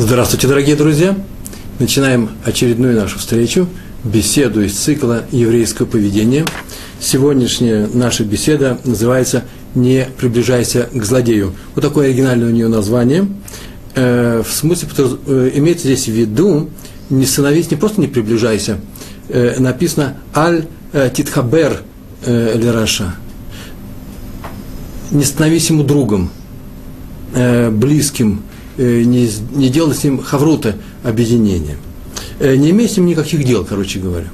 Здравствуйте, дорогие друзья! Начинаем очередную нашу встречу, беседу из цикла «Еврейское поведение». Сегодняшняя наша беседа называется «Не приближайся к злодею». Вот такое оригинальное у нее название. Э, в смысле, э, имеется здесь в виду, не становись, не просто не приближайся, э, написано «Аль титхабер лераша». Не становись ему другом, близким, не, не делай с ним хаврута объединения. Э, не имей с ним никаких дел, короче говоря.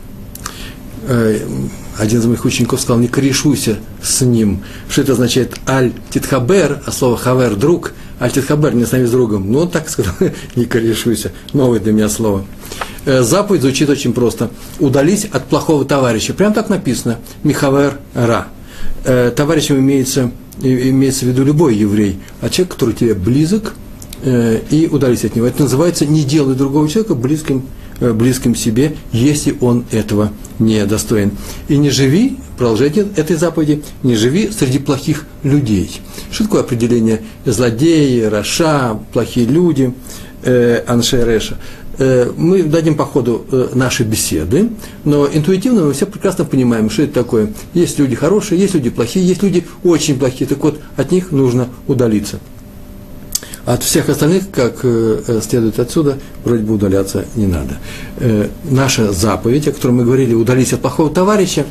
Э, один из моих учеников сказал, не корешуйся с ним. Что это означает? Аль титхабер, а слово хавер – друг, аль титхабер – не с нами с другом. Ну, он так сказал, не корешуйся. Новое для меня слово. Заповедь звучит очень просто. Удались от плохого товарища. Прям так написано. Михавер ра. Товарищем имеется, имеется в виду любой еврей, а человек, который тебе близок – Э, и удались от него. Это называется «не делай другого человека близким, э, близким себе, если он этого не достоин». И не живи, продолжайте этой заповеди, не живи среди плохих людей. Что такое определение злодеи, раша, плохие люди, э, аншереша? Э, мы дадим по ходу нашей беседы, но интуитивно мы все прекрасно понимаем, что это такое. Есть люди хорошие, есть люди плохие, есть люди очень плохие, так вот от них нужно удалиться – от всех остальных, как э, э, следует отсюда, вроде бы удаляться не надо. Э, наша заповедь, о которой мы говорили, удались от плохого товарища,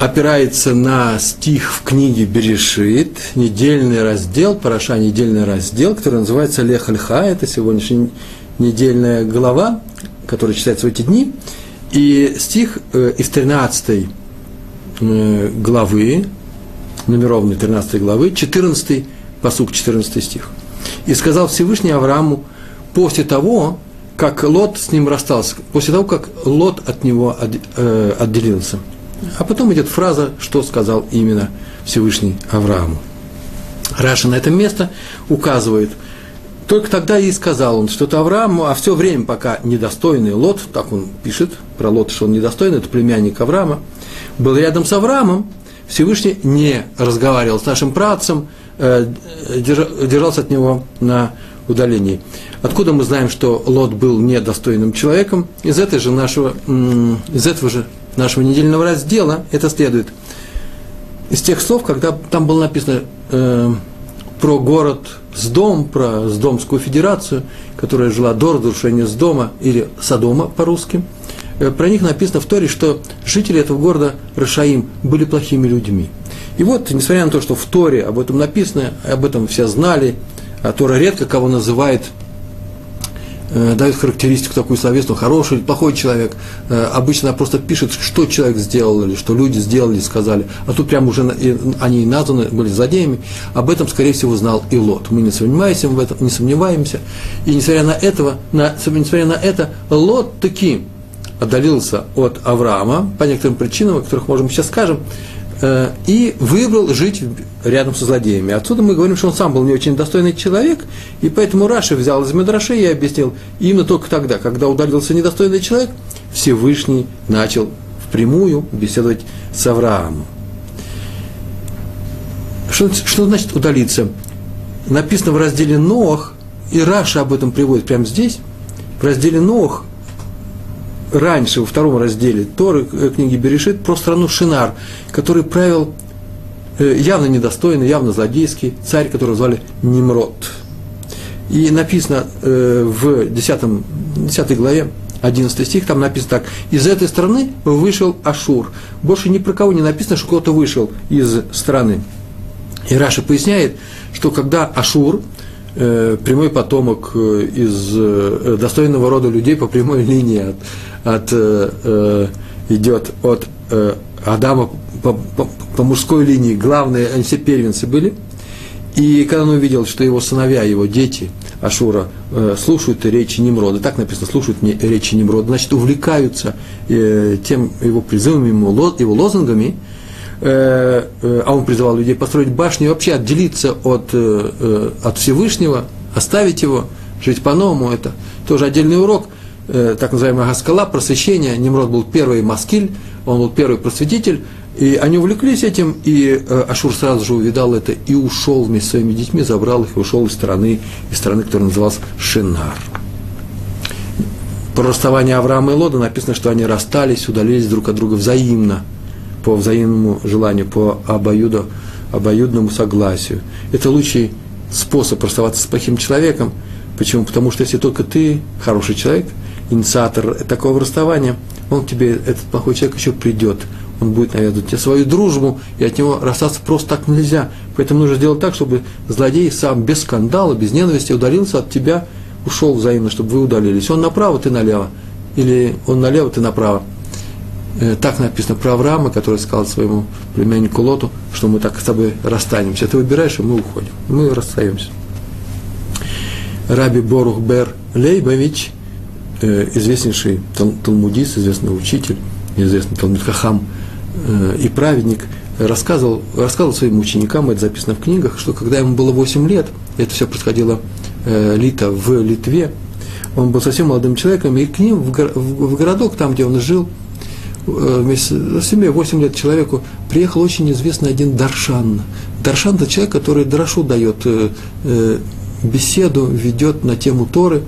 опирается на стих в книге Берешит, недельный раздел, Параша недельный раздел, который называется Лех Альха, это сегодняшняя недельная глава, которая читается в эти дни, и стих из 13 главы, нумерованной 13 главы, 14 посук 14 стих. И сказал Всевышний Аврааму после того, как Лот с ним расстался, после того, как Лот от него э, отделился. А потом идет фраза, что сказал именно Всевышний Аврааму. Раша на это место указывает, только тогда и сказал он, что это Аврааму, а все время, пока недостойный Лот, так он пишет про Лота, что он недостойный, это племянник Авраама, был рядом с Авраамом, Всевышний не разговаривал с нашим працем, держался от него на удалении. Откуда мы знаем, что Лот был недостойным человеком? Из, этой же нашего, из этого же нашего недельного раздела это следует. Из тех слов, когда там было написано э, про город Сдом, про Сдомскую федерацию, которая жила до разрушения Сдома или Содома по-русски, э, про них написано в Торе, что жители этого города Рашаим были плохими людьми. И вот, несмотря на то, что в Торе об этом написано, об этом все знали, а Тора редко кого называет, э, дает характеристику такую словесную, хороший или плохой человек. Э, обычно просто пишет, что человек сделал, или что люди сделали, сказали. А тут прямо уже и, они названы, были злодеями. Об этом, скорее всего, знал и Лот. Мы не сомневаемся в этом, не сомневаемся. И несмотря на, этого, на, несмотря на это, Лот таки отдалился от Авраама по некоторым причинам, о которых, можем сейчас скажем, и выбрал жить рядом со злодеями. Отсюда мы говорим, что он сам был не очень достойный человек, и поэтому Раши взял из Медраши и объяснил, именно только тогда, когда удалился недостойный человек, Всевышний начал впрямую беседовать с Авраамом. Что, что значит удалиться? Написано в разделе Ноах, и Раша об этом приводит прямо здесь, в разделе Ноах раньше, во втором разделе Торы, э, книги Берешит, про страну Шинар, который правил э, явно недостойный, явно злодейский царь, которого звали Nimrod. И написано э, в 10, 10 главе, 11 стих, там написано так, из этой страны вышел Ашур. Больше ни про кого не написано, что кто-то вышел из страны. И Раша поясняет, что когда Ашур, прямой потомок из достойного рода людей по прямой линии от от, э, э, идет от э, Адама по, по, по мужской линии, главные, они все первенцы были. И когда он увидел, что его сыновья, его дети, Ашура, э, слушают речи Немрода, так написано, слушают речи Немрода, значит, увлекаются э, тем его призывами, его, лозунгами, э, э, а он призывал людей построить башню и вообще отделиться от, э, э от Всевышнего, оставить его, жить по-новому, это тоже отдельный урок – Э, так называемая Гаскала, просвещение. Немрод был первый маскиль, он был первый просветитель, И они увлеклись этим, и э, Ашур сразу же увидал это и ушел вместе с своими детьми, забрал их и ушел из страны, из страны, которая называлась Шинар. Про расставание Авраама и Лода написано, что они расстались, удалились друг от друга взаимно, по взаимному желанию, по обоюду, обоюдному согласию. Это лучший способ расставаться с плохим человеком. Почему? Потому что если только ты хороший человек, инициатор такого расставания, он к тебе, этот плохой человек, еще придет, он будет навязывать тебе свою дружбу, и от него расстаться просто так нельзя. Поэтому нужно сделать так, чтобы злодей сам без скандала, без ненависти удалился от тебя, ушел взаимно, чтобы вы удалились. Он направо, ты налево. Или он налево, ты направо. Э, так написано про Авраама, который сказал своему племяннику Лоту, что мы так с тобой расстанемся. Ты выбираешь, и мы уходим. Мы расстаемся. Раби Борух Бер Лейбович, э, известнейший талмудист, известный учитель, известный талмуд Хахам э, и праведник, рассказывал, рассказывал своим ученикам, это записано в книгах, что когда ему было 8 лет, это все происходило лито в Литве, он был совсем молодым человеком, и к ним в городок, там, где он жил, вместе с семьей, 8 лет человеку, приехал очень известный один Даршан. Даршан – это человек, который Драшу дает э, э, беседу, ведет на тему Торы,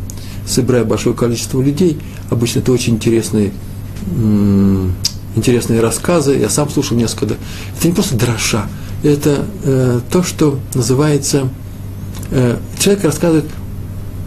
собирая большое количество людей. Обычно это очень интересные, интересные рассказы. Я сам слушал несколько. Это не просто Драша, это то, что называется, человек рассказывает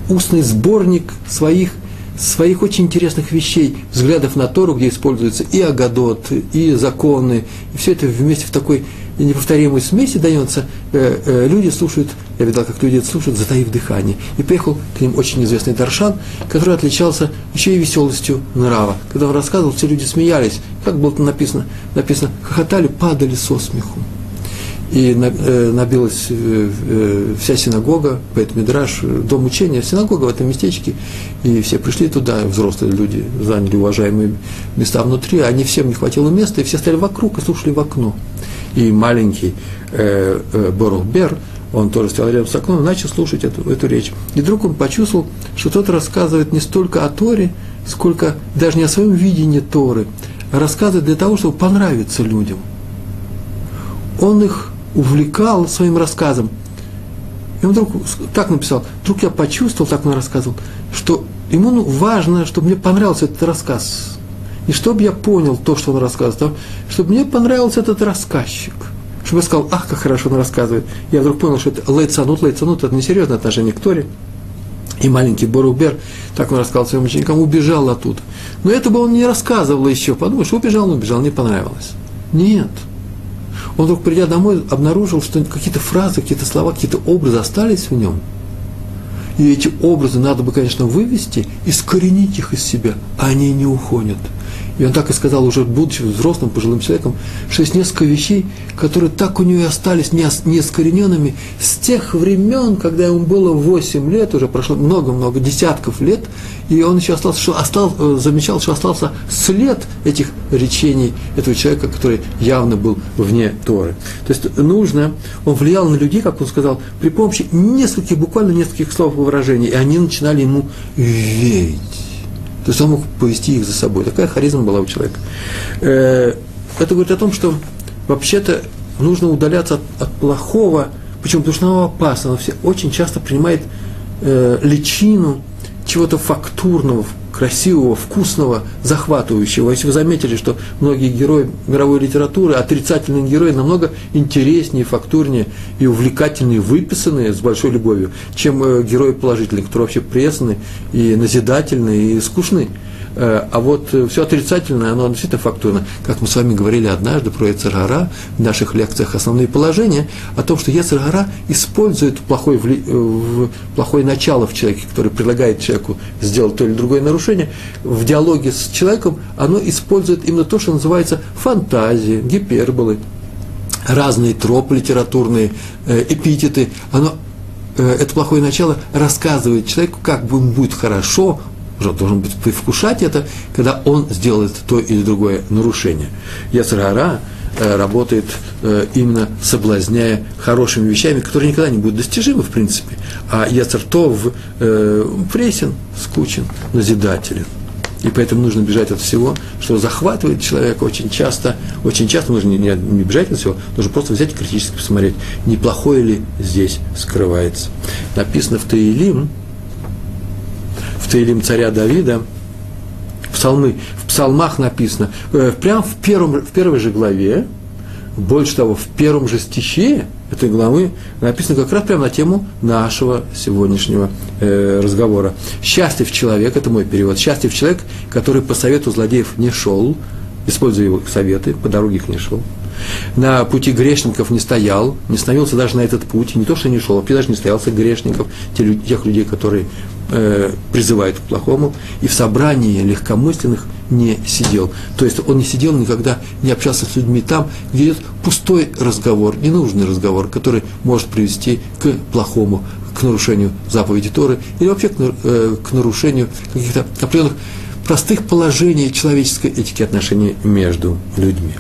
устный сборник своих своих очень интересных вещей, взглядов на Тору, где используются и Агадот, и законы, и все это вместе в такой неповторимой смеси дается, э, э, люди слушают, я видал, как люди это слушают, затаив дыхание. И приехал к ним очень известный Даршан, который отличался еще и веселостью нрава. Когда он рассказывал, все люди смеялись, как было написано, написано, хохотали, падали со смеху и э, набилась э, э, вся синагога, поэтому Мидраш, дом учения, синагога в этом местечке, и все пришли туда, взрослые люди заняли уважаемые места внутри, а они всем не хватило места, и все стояли вокруг и слушали в окно. И маленький э, Бер, он тоже стоял рядом с окном начал слушать эту, эту речь. И вдруг он почувствовал, что тот рассказывает не столько о Торе, сколько даже не о своем видении Торы, а рассказывает для того, чтобы понравиться людям. Он их увлекал своим рассказом. И он вдруг так написал, вдруг я почувствовал, так он рассказывал, что ему ну, важно, чтобы мне понравился этот рассказ. Не чтобы я понял то, что он рассказывает, чтобы мне понравился этот рассказчик. Чтобы я сказал, ах, как хорошо он рассказывает. Я вдруг понял, что это лейцанут, лейцанут, это несерьезное отношение к Торе. И маленький Борубер, так он рассказал своим ученикам, убежал оттуда. Но это бы он не рассказывал еще. Подумаешь, убежал, он убежал, не понравилось. Нет – он вдруг, придя домой, обнаружил, что какие-то фразы, какие-то слова, какие-то образы остались в нем. И эти образы надо бы, конечно, вывести, искоренить их из себя, а они не уходят – и он так и сказал, уже будучи взрослым, пожилым человеком, что есть несколько вещей, которые так у него и остались неискорененными с тех времен, когда ему было 8 лет, уже прошло много-много десятков лет, и он еще остался, что остал, э, замечал, что остался след этих речений этого человека, который явно был вне Торы. То есть нужно, он влиял на людей, как он сказал, при помощи нескольких, буквально нескольких слов и выражений, и они начинали ему верить. То есть он мог повести их за собой. Такая харизма была у человека. Э, это говорит о том, что вообще-то нужно удаляться от, от плохого. Почему? Потому что оно опасно. Оно все очень часто принимает э, личину чего-то фактурного, красивого, вкусного, захватывающего. Если вы заметили, что многие герои мировой литературы, отрицательные герои, намного интереснее, фактурнее и увлекательнее выписанные с большой любовью, чем э, герои положительные, которые вообще пресны и назидательные и скучные. Э, а вот э, все отрицательное, оно действительно фактурно. Как мы с вами говорили однажды про Ецергара в наших лекциях «Основные положения», о том, что Ецергара использует плохое, э, плохое начало в человеке, которое предлагает человеку сделать то или другое нарушение, в диалоге с человеком оно использует именно то, что называется фантазия, гиперболы, разные тропы литературные, эпитеты, оно это плохое начало рассказывает человеку, как ему будет хорошо, должен быть предвкушать это, когда он сделает то или другое нарушение. Яцергара э, работает э, именно соблазняя хорошими вещами, которые никогда не будут достижимы, в принципе. А Яцертов э, пресен, скучен, назидателен. И поэтому нужно бежать от всего, что захватывает человека очень часто. Очень часто нужно не, не, не бежать от всего, нужно просто взять и критически посмотреть, неплохое ли здесь скрывается. Написано в Таилим, Таилим царя Давида, в, псалмы, в псалмах написано, э, прямо в, первом, в первой же главе, больше того, в первом же стихе этой главы написано как раз прямо на тему нашего сегодняшнего э, разговора. «Счастлив человек», это мой перевод, «счастлив человек, который по совету злодеев не шел, используя его советы, по дороге их не шел, на пути грешников не стоял, не становился даже на этот путь, не то, что не шел, а даже не стоялся грешников, тех людей, которые э, призывают к плохому, и в собрании легкомысленных не сидел. То есть он не сидел никогда, не общался с людьми там, где идет пустой разговор, ненужный разговор, который может привести к плохому, к нарушению заповеди Торы или вообще к, э, к нарушению каких-то определенных простых положений человеческой этики отношений между людьми.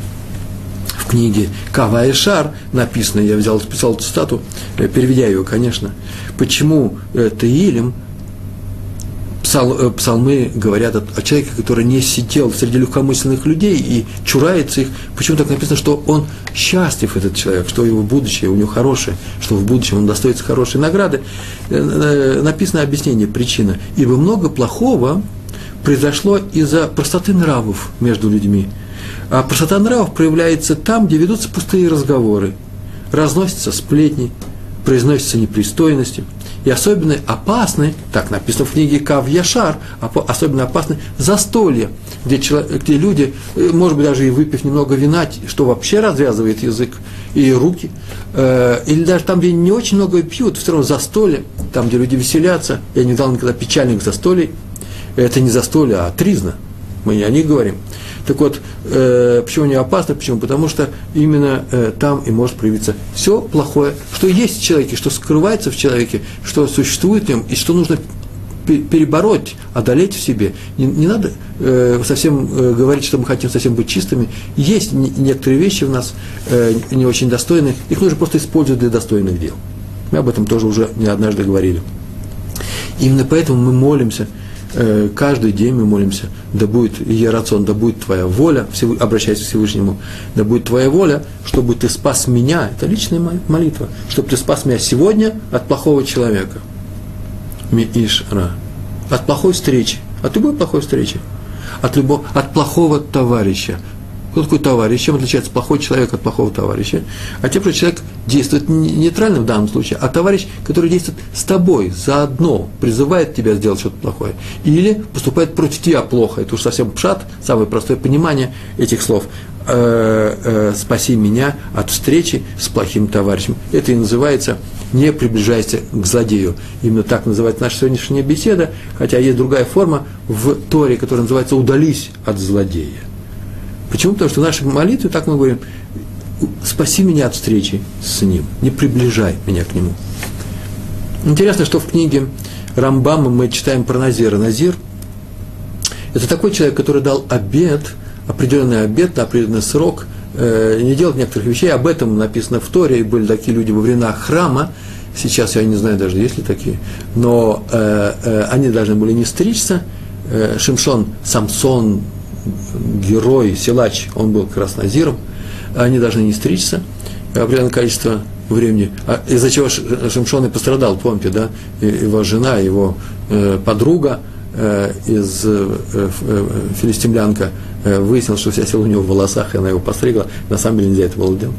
Книге Кава и Шар написано, я взял, списал цитату, э, переведя ее, конечно, почему э, Таилем псал, э, псалмы говорят о, о человеке, который не сидел среди легкомысленных людей и чурается их. Почему так написано, что он счастлив, этот человек, что его будущее у него хорошее, что в будущем он достоится хорошей награды. Написано объяснение, причина. Ибо много плохого произошло из-за простоты нравов между людьми. А простота нравов проявляется там, где ведутся пустые разговоры, разносятся сплетни, произносятся непристойности – и особенно опасны, так написано в книге Кав Яшар, особенно опасны застолья, где, человек, где люди, э, может быть, даже и выпив немного вина, что вообще развязывает язык и руки, э, или даже там, где не очень много пьют, все равно застолье, там, где люди веселятся. Я не дал никогда печальных застолий. Это не застолье, а тризна. Мы не о них говорим. Так вот, э, почему они опасны? Почему? Потому что именно э, там и может проявиться все плохое, что есть в человеке, что скрывается в человеке, что существует в нем, и что нужно перебороть, одолеть в себе. Не, не надо э, совсем э, говорить, что мы хотим совсем быть чистыми. Есть не, некоторые вещи в нас э, не очень достойные, их нужно просто использовать для достойных дел. Мы об этом тоже уже не однажды говорили. Именно поэтому мы молимся – каждый день мы молимся, да будет Ерацон, да будет Твоя воля, обращаясь к Всевышнему, да будет Твоя воля, чтобы Ты спас меня, это личная молитва, чтобы Ты спас меня сегодня от плохого человека. Миишра. От плохой встречи, от любой плохой встречи, от, любого, от плохого товарища, кто такой товарищ? Чем отличается плохой человек от плохого товарища? А тем, что человек действует нейтрально в данном случае, а товарищ, который действует с тобой заодно, призывает тебя сделать что-то плохое, или поступает против тебя плохо. Это уж совсем пшат, самое простое понимание этих слов. Э, э, спаси меня от встречи с плохим товарищем. Это и называется не приближайся к злодею. Именно так называется наша сегодняшняя беседа, хотя есть другая форма в Торе, которая называется «удались от злодея». Почему? Потому что в нашей молитве, так мы говорим, спаси меня от встречи с ним, не приближай меня к нему. Интересно, что в книге Рамбама мы читаем про Назира. Назир – это такой человек, который дал обед, определенный обед на определенный срок, э, не делать некоторых вещей. Об этом написано в Торе, и были такие люди во времена храма. Сейчас я не знаю даже, есть ли такие. Но э, э, они должны были не стричься. Э, Шимшон, Самсон, герой, силач, он был как они должны не стричься определенное количество времени, а из-за чего Шимшон и пострадал, помните, да, его жена, его э, подруга э, из э, филистимлянка э, выяснила, что вся сила у него в волосах, и она его постригла, на самом деле нельзя это было делать.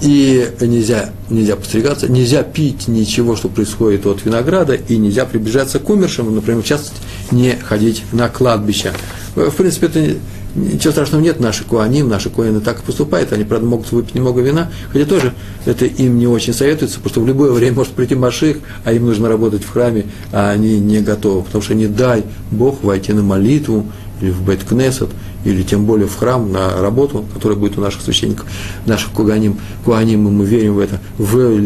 И нельзя, нельзя постригаться, нельзя пить ничего, что происходит от винограда, и нельзя приближаться к умершим, например, в частности, не ходить на кладбище. В принципе, это ничего страшного нет, наши куаним, наши коины так и поступают, они, правда, могут выпить немного вина, хотя тоже это им не очень советуется, потому что в любое время может прийти Маших, а им нужно работать в храме, а они не готовы, потому что не дай Бог войти на молитву или в Бет-Кнесет, или тем более в храм на работу, которая будет у наших священников, наших куаним, куаним, и мы верим в это, в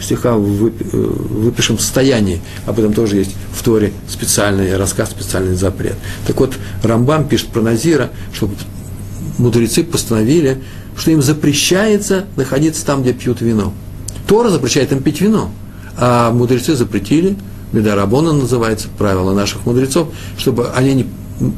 стиха в э, выпишем состоянии. Об этом тоже есть в Торе специальный рассказ, специальный запрет. Так вот, Рамбам пишет про Назира, что мудрецы постановили, что им запрещается находиться там, где пьют вино. Тора запрещает им пить вино, а мудрецы запретили Медарабона называется, правило наших мудрецов, чтобы они не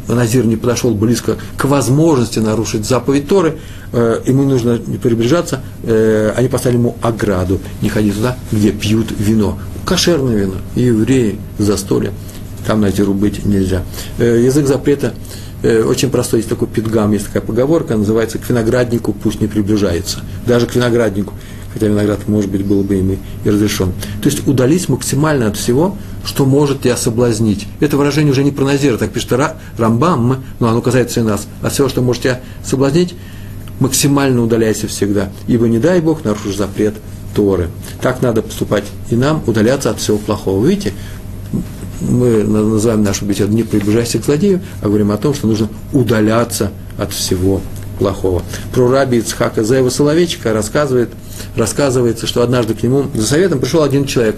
Назир не подошел близко к возможности нарушить заповедь Торы, э, ему нужно не приближаться, э, они поставили ему ограду, не ходи туда, где пьют вино. Кошерное вино, евреи, застолье, там Назиру быть нельзя. Э, язык запрета э, очень простой, есть такой пидгам, есть такая поговорка, называется «к винограднику пусть не приближается». Даже к винограднику хотя виноград, может быть, был бы им и разрешен. То есть удались максимально от всего, что может тебя соблазнить. Это выражение уже не про Назира, так пишет Рамбам, но оно касается и нас. От всего, что может тебя соблазнить, максимально удаляйся всегда, ибо не дай Бог нарушишь запрет Торы. Так надо поступать и нам, удаляться от всего плохого. Видите, мы называем нашу беседу «Не приближайся к злодею», а говорим о том, что нужно удаляться от всего плохого. Про раби Ицхака Зева Соловейчика рассказывает, рассказывается, что однажды к нему за советом пришел один человек,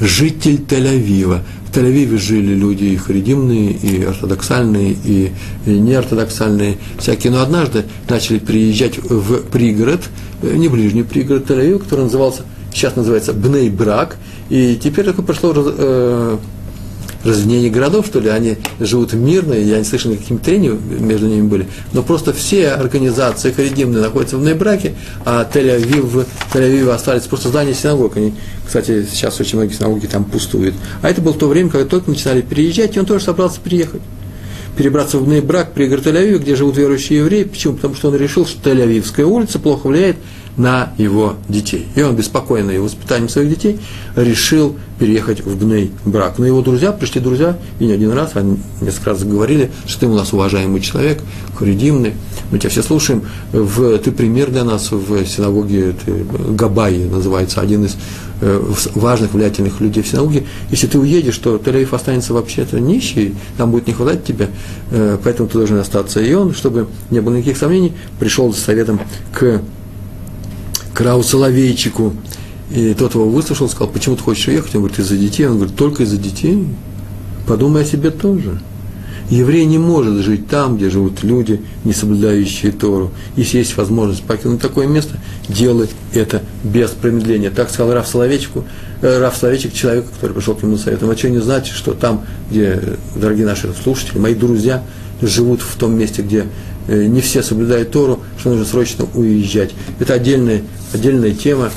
житель Тель-Авива. В Тель-Авиве жили люди и харидимные, и ортодоксальные, и, и неортодоксальные всякие. Но однажды начали приезжать в пригород, э, не ближний пригород Тель-Авива, который назывался, сейчас называется Бней-Брак, и теперь такое прошло э, разведение городов, что ли, они живут мирно, я не слышал никаких трений между ними были, но просто все организации харидимные находятся в Нейбраке, а Тель-Авив, Тель-Авив остались просто здания синагог, они, кстати, сейчас очень многие синагоги там пустуют. А это было то время, когда только начинали переезжать, и он тоже собрался приехать перебраться в Нейбрак, пригород Тель-Авива, где живут верующие евреи. Почему? Потому что он решил, что Тель-Авивская улица плохо влияет на его детей. И он, беспокойный воспитанием своих детей, решил переехать в Бней брак. Но его друзья, пришли друзья, и не один раз, они несколько раз говорили, что ты у нас уважаемый человек, харидимный, мы тебя все слушаем, в, ты пример для нас в синагоге, ты, Габай называется, один из э, важных, влиятельных людей в синагоге. Если ты уедешь, то Тель-Авив останется вообще-то нищий, там будет не хватать тебя, э, поэтому ты должен остаться. И он, чтобы не было никаких сомнений, пришел с советом к Крау Соловейчику. И тот его выслушал, сказал, почему ты хочешь уехать? Он говорит, из-за детей. Он говорит, только из-за детей? Подумай о себе тоже. Еврей не может жить там, где живут люди, не соблюдающие Тору. Если есть возможность покинуть такое место, делай это без промедления. Так сказал Раф Соловейчику, э, Раф Соловейчик, человек, который пришел к нему советом. А что не значит, что там, где, дорогие наши слушатели, мои друзья, живут в том месте, где не все соблюдают Тору, что нужно срочно уезжать. Это отдельная, отдельная тема,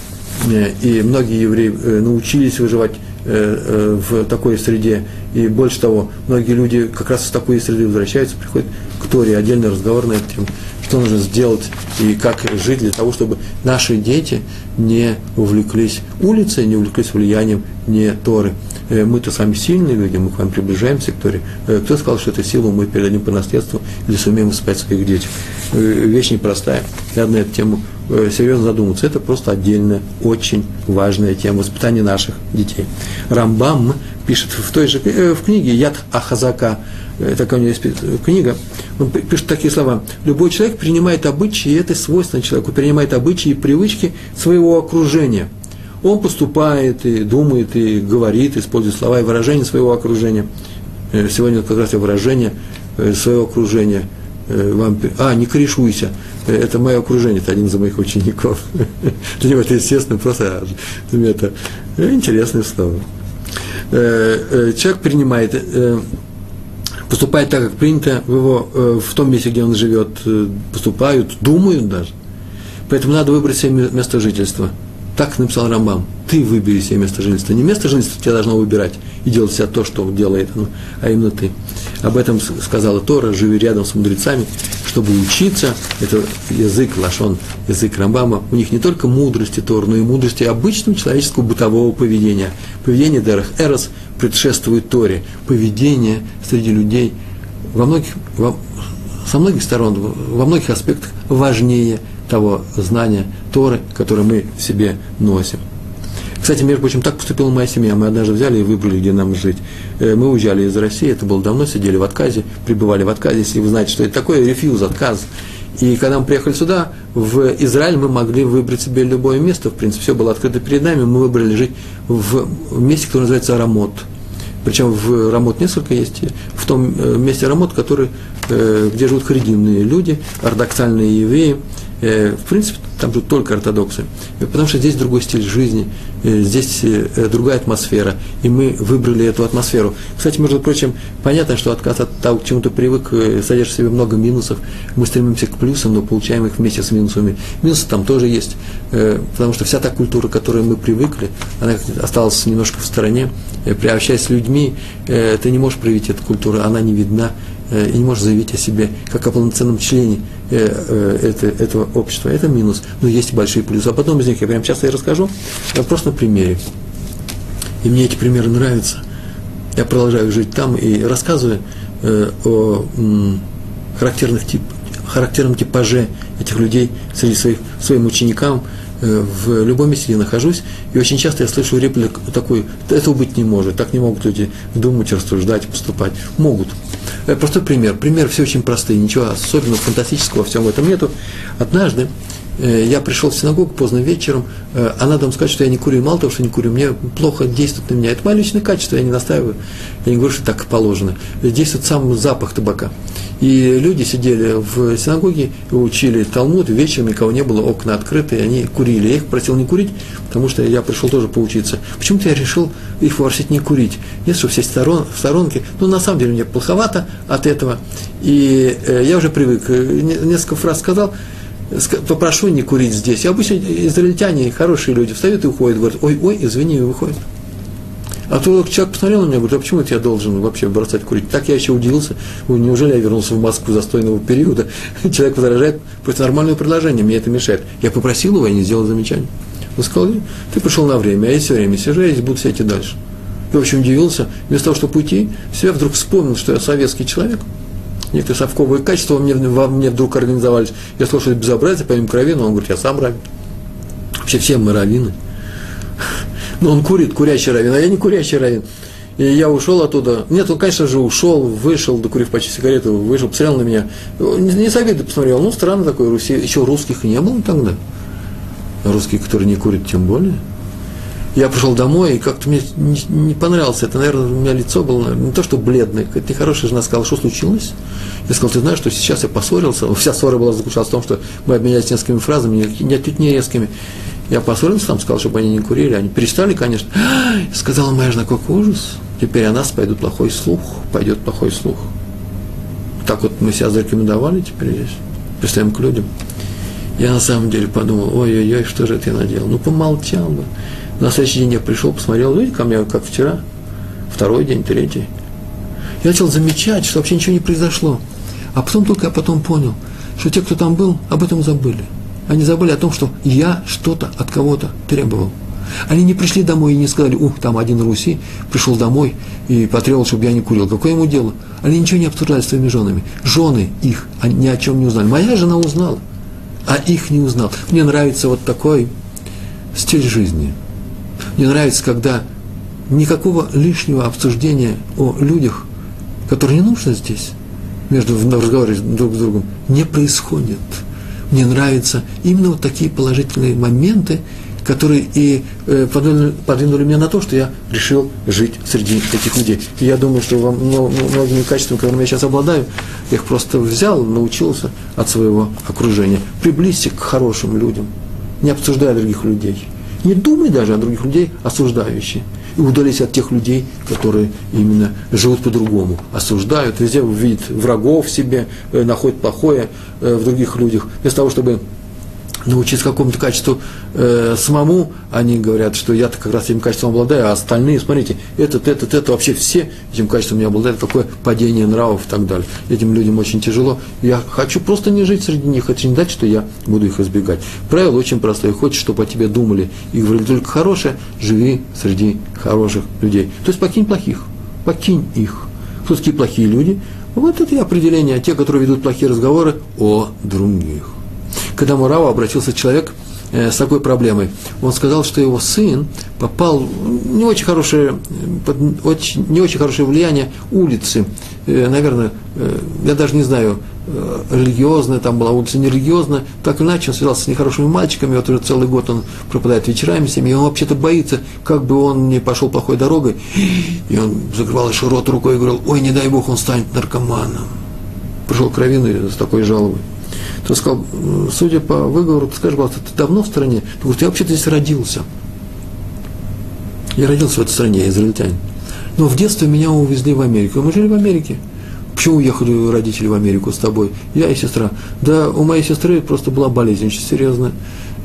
э, и многие евреи э, научились выживать в такой среде. И больше того, многие люди как раз из такой среды возвращаются, приходят к Торе, отдельный разговор на эту тему, что нужно сделать и как жить для того, чтобы наши дети не увлеклись улицей, не увлеклись влиянием не Торы. Э, мы-то сами сильные люди, мы к вам приближаемся к Торе. Э, кто сказал, что эту силу мы передадим по наследству или сумеем воспитать своих детей? Э, вещь непростая. Надо на эту тему серьезно задуматься. Это просто отдельная, очень важная тема воспитания наших детей. Рамбам пишет в той же в книге Яд Ахазака, такая у него есть книга, он пишет такие слова. Любой человек принимает обычаи, и это свойственно человеку, принимает обычаи и привычки своего окружения – он поступает и думает, и говорит, использует слова и выражения своего окружения. Э, сегодня как раз выражение э, своего окружения. Э, вам, а, не корешуйся, это мое окружение, это один из моих учеников. Для него это естественно, просто для меня это интересное слово. Человек принимает, поступает так, как принято в, его, в том месте, где он живет, поступают, думают даже. Поэтому надо выбрать себе место жительства – так написал Рамбам. Ты выбери себе место жительства. Не место жительства тебя должно выбирать и делать себя то, что делает оно, а именно ты. Об этом сказала Тора, живи рядом с мудрецами, чтобы учиться. Это язык, лашон, язык Рамбама. У них не только мудрости Тора, но и мудрости обычного человеческого бытового поведения. Поведение Дерах Эрос предшествует Торе. Поведение среди людей во многих, во, со многих сторон, во многих аспектах важнее того знания Торы, которое мы в себе носим. Кстати, между прочим, так поступила моя семья. Мы однажды взяли и выбрали, где нам жить. Э, мы уезжали из России, это было давно, сидели в отказе, пребывали в отказе. Если вы знаете, что это такое, рефьюз, отказ. И когда мы приехали сюда, в Израиль, мы могли выбрать себе любое место, в принципе, все было открыто перед нами, мы выбрали жить в месте, которое называется Рамот. Причем в Рамот несколько есть, в том э, месте Рамот, который, э, где живут харидимные люди, ортодоксальные евреи, в принципе, там живут только ортодоксы, потому что здесь другой стиль жизни, э, здесь другая атмосфера, и мы выбрали эту атмосферу. Кстати, между прочим, понятно, что отказ от того, к чему ты привык, содержит в себе много минусов. Мы стремимся к плюсам, но получаем их вместе с минусами. Минусы там тоже есть, потому что вся та культура, к которой мы привыкли, она осталась немножко в стороне. При общаясь с людьми, ты не можешь проявить эту культуру, она не видна, Э, и не может заявить о себе как о полноценном члене э, э, этого общества. Это минус. Но есть большие плюсы. А потом из них я прямо сейчас и расскажу, просто на примере. И мне эти примеры нравятся. Я продолжаю жить там и рассказываю о характерных тип, характерном типаже этих людей среди своих, своим ученикам, в любом месте, где нахожусь, и очень часто я слышу реплику такую, этого быть не может, так не могут люди думать, рассуждать, поступать. Могут. Э, простой пример. Пример все очень простые, ничего особенного, фантастического во всем этом нету. Однажды я пришел в синагогу поздно вечером, э, а надо вам что я не курю, мало того, что не курю, мне плохо действует на меня. Это мое личное качество, я не настаиваю, я не говорю, что так положено. Действует сам запах табака. И люди сидели в синагоге, учили Талмуд, вечером никого не было, окна открыты, и они курили. Я их просил не курить, потому что я пришел тоже поучиться. Почему-то я решил их попросить не курить. Нет, сесть сторон, в сторонке. Но на самом деле мне плоховато от этого. И э, я уже привык. Несколько фраз сказал, попрошу не курить здесь. И обычно израильтяне, хорошие люди, встают и уходят, говорят, ой, ой, извини, и выходят. А то человек посмотрел на меня, говорит, а почему это я должен вообще бросать курить? Так я еще удивился, неужели я вернулся в Москву застойного периода? Человек возражает против нормального предложения, мне это мешает. Я попросил его, и не сделал замечания. Он сказал, ты пришел на время, а я все время сижу, я здесь буду сидеть и дальше. Я очень удивился, вместо того, чтобы уйти, все, я вдруг вспомнил, что я советский человек, некоторые совковые качества во мне, во мне вдруг организовались. Я это безобразие, помимо крови, но он говорит, я сам равен. Вообще все мы раввины. Но он курит, курящий равен, а я не курящий равен. И я ушел оттуда. Нет, он, конечно же, ушел, вышел, докурив почти сигарету, вышел, посмотрел на меня. Не, не с обиды посмотрел. Ну, странно такой Руси. Еще русских не было тогда. Русские, которые не курят, тем более. Я пришел домой, и как-то мне не, не понравилось это. Наверное, у меня лицо было наверное, не то, что бледное. Какая-то нехорошая жена сказала, что случилось. Я сказал, ты знаешь, что сейчас я поссорился. Вся ссора была заключалась в том, что мы обменялись несколькими фразами, не, отнюдь не резкими. Я поссорился там, сказал, чтобы они не курили. Они перестали, конечно. Сказала моя жена, какой ужас. Теперь о нас пойдет плохой слух, пойдет плохой слух. Так вот мы себя зарекомендовали теперь здесь. Пристаем к людям. Я на самом деле подумал, ой-ой-ой, что же это я наделал? Ну, помолчал бы. На следующий день я пришел, посмотрел, видите, ко мне, как вчера. Второй день, третий. Я начал замечать, что вообще ничего не произошло. А потом только я потом понял, что те, кто там был, об этом забыли. Они забыли о том, что я что-то от кого-то требовал. Они не пришли домой и не сказали, ух, там один Руси пришел домой и потребовал, чтобы я не курил. Какое ему дело? Они ничего не обсуждали с своими женами. Жены их ни о чем не узнали. Моя жена узнала, а их не узнал. Мне нравится вот такой стиль жизни. Мне нравится, когда никакого лишнего обсуждения о людях, которые не нужны здесь, между в разговоре друг с другом, не происходит мне нравятся именно вот такие положительные моменты, которые и э, подвинули меня на то, что я решил жить среди этих людей. И я думаю, что вам многими качествами, которыми я сейчас обладаю, я их просто взял, научился от своего окружения. Приблизься к хорошим людям, не обсуждая других людей. Не думай даже о других людей осуждающих и удались от тех людей, которые именно живут по-другому, осуждают, везде видят врагов в себе, э, находят плохое э, в других людях, вместо того, чтобы научиться какому-то качеству э, самому, они говорят, что я-то как раз этим качеством обладаю, а остальные, смотрите, этот, этот, это, вообще все этим качеством не обладают, такое падение нравов и так далее. Этим людям очень тяжело. Я хочу просто не жить среди них, это не значит, что я буду их избегать. Правило очень простое. Хочешь, чтобы о тебе думали и говорили только хорошее, живи среди хороших людей. То есть покинь плохих, покинь их. Кто такие плохие люди? Вот это и определение, те, которые ведут плохие разговоры о других к этому Раву обратился человек э, с такой проблемой. Он сказал, что его сын попал не очень хорошее, под очень, не очень хорошее влияние улицы. Э, наверное, э, я даже не знаю, религиозная там была улица, нерелигиозная. Так иначе, он связался с нехорошими мальчиками, вот уже целый год он пропадает вечерами с ними, и он вообще-то боится, как бы он не пошел плохой дорогой. И он закрывал еще рот рукой и говорил, ой, не дай бог, он станет наркоманом. Пришел к Равину с такой жалобой. То сказал, судя по выговору, ты скажи, пожалуйста, ты давно в стране? Ты говоришь, я вообще-то здесь родился. Я родился в этой стране, я израильтянин. Но в детстве меня увезли в Америку. Мы жили в Америке. Почему уехали родители в Америку с тобой? Я и сестра. Да, у моей сестры просто была болезнь очень серьезная.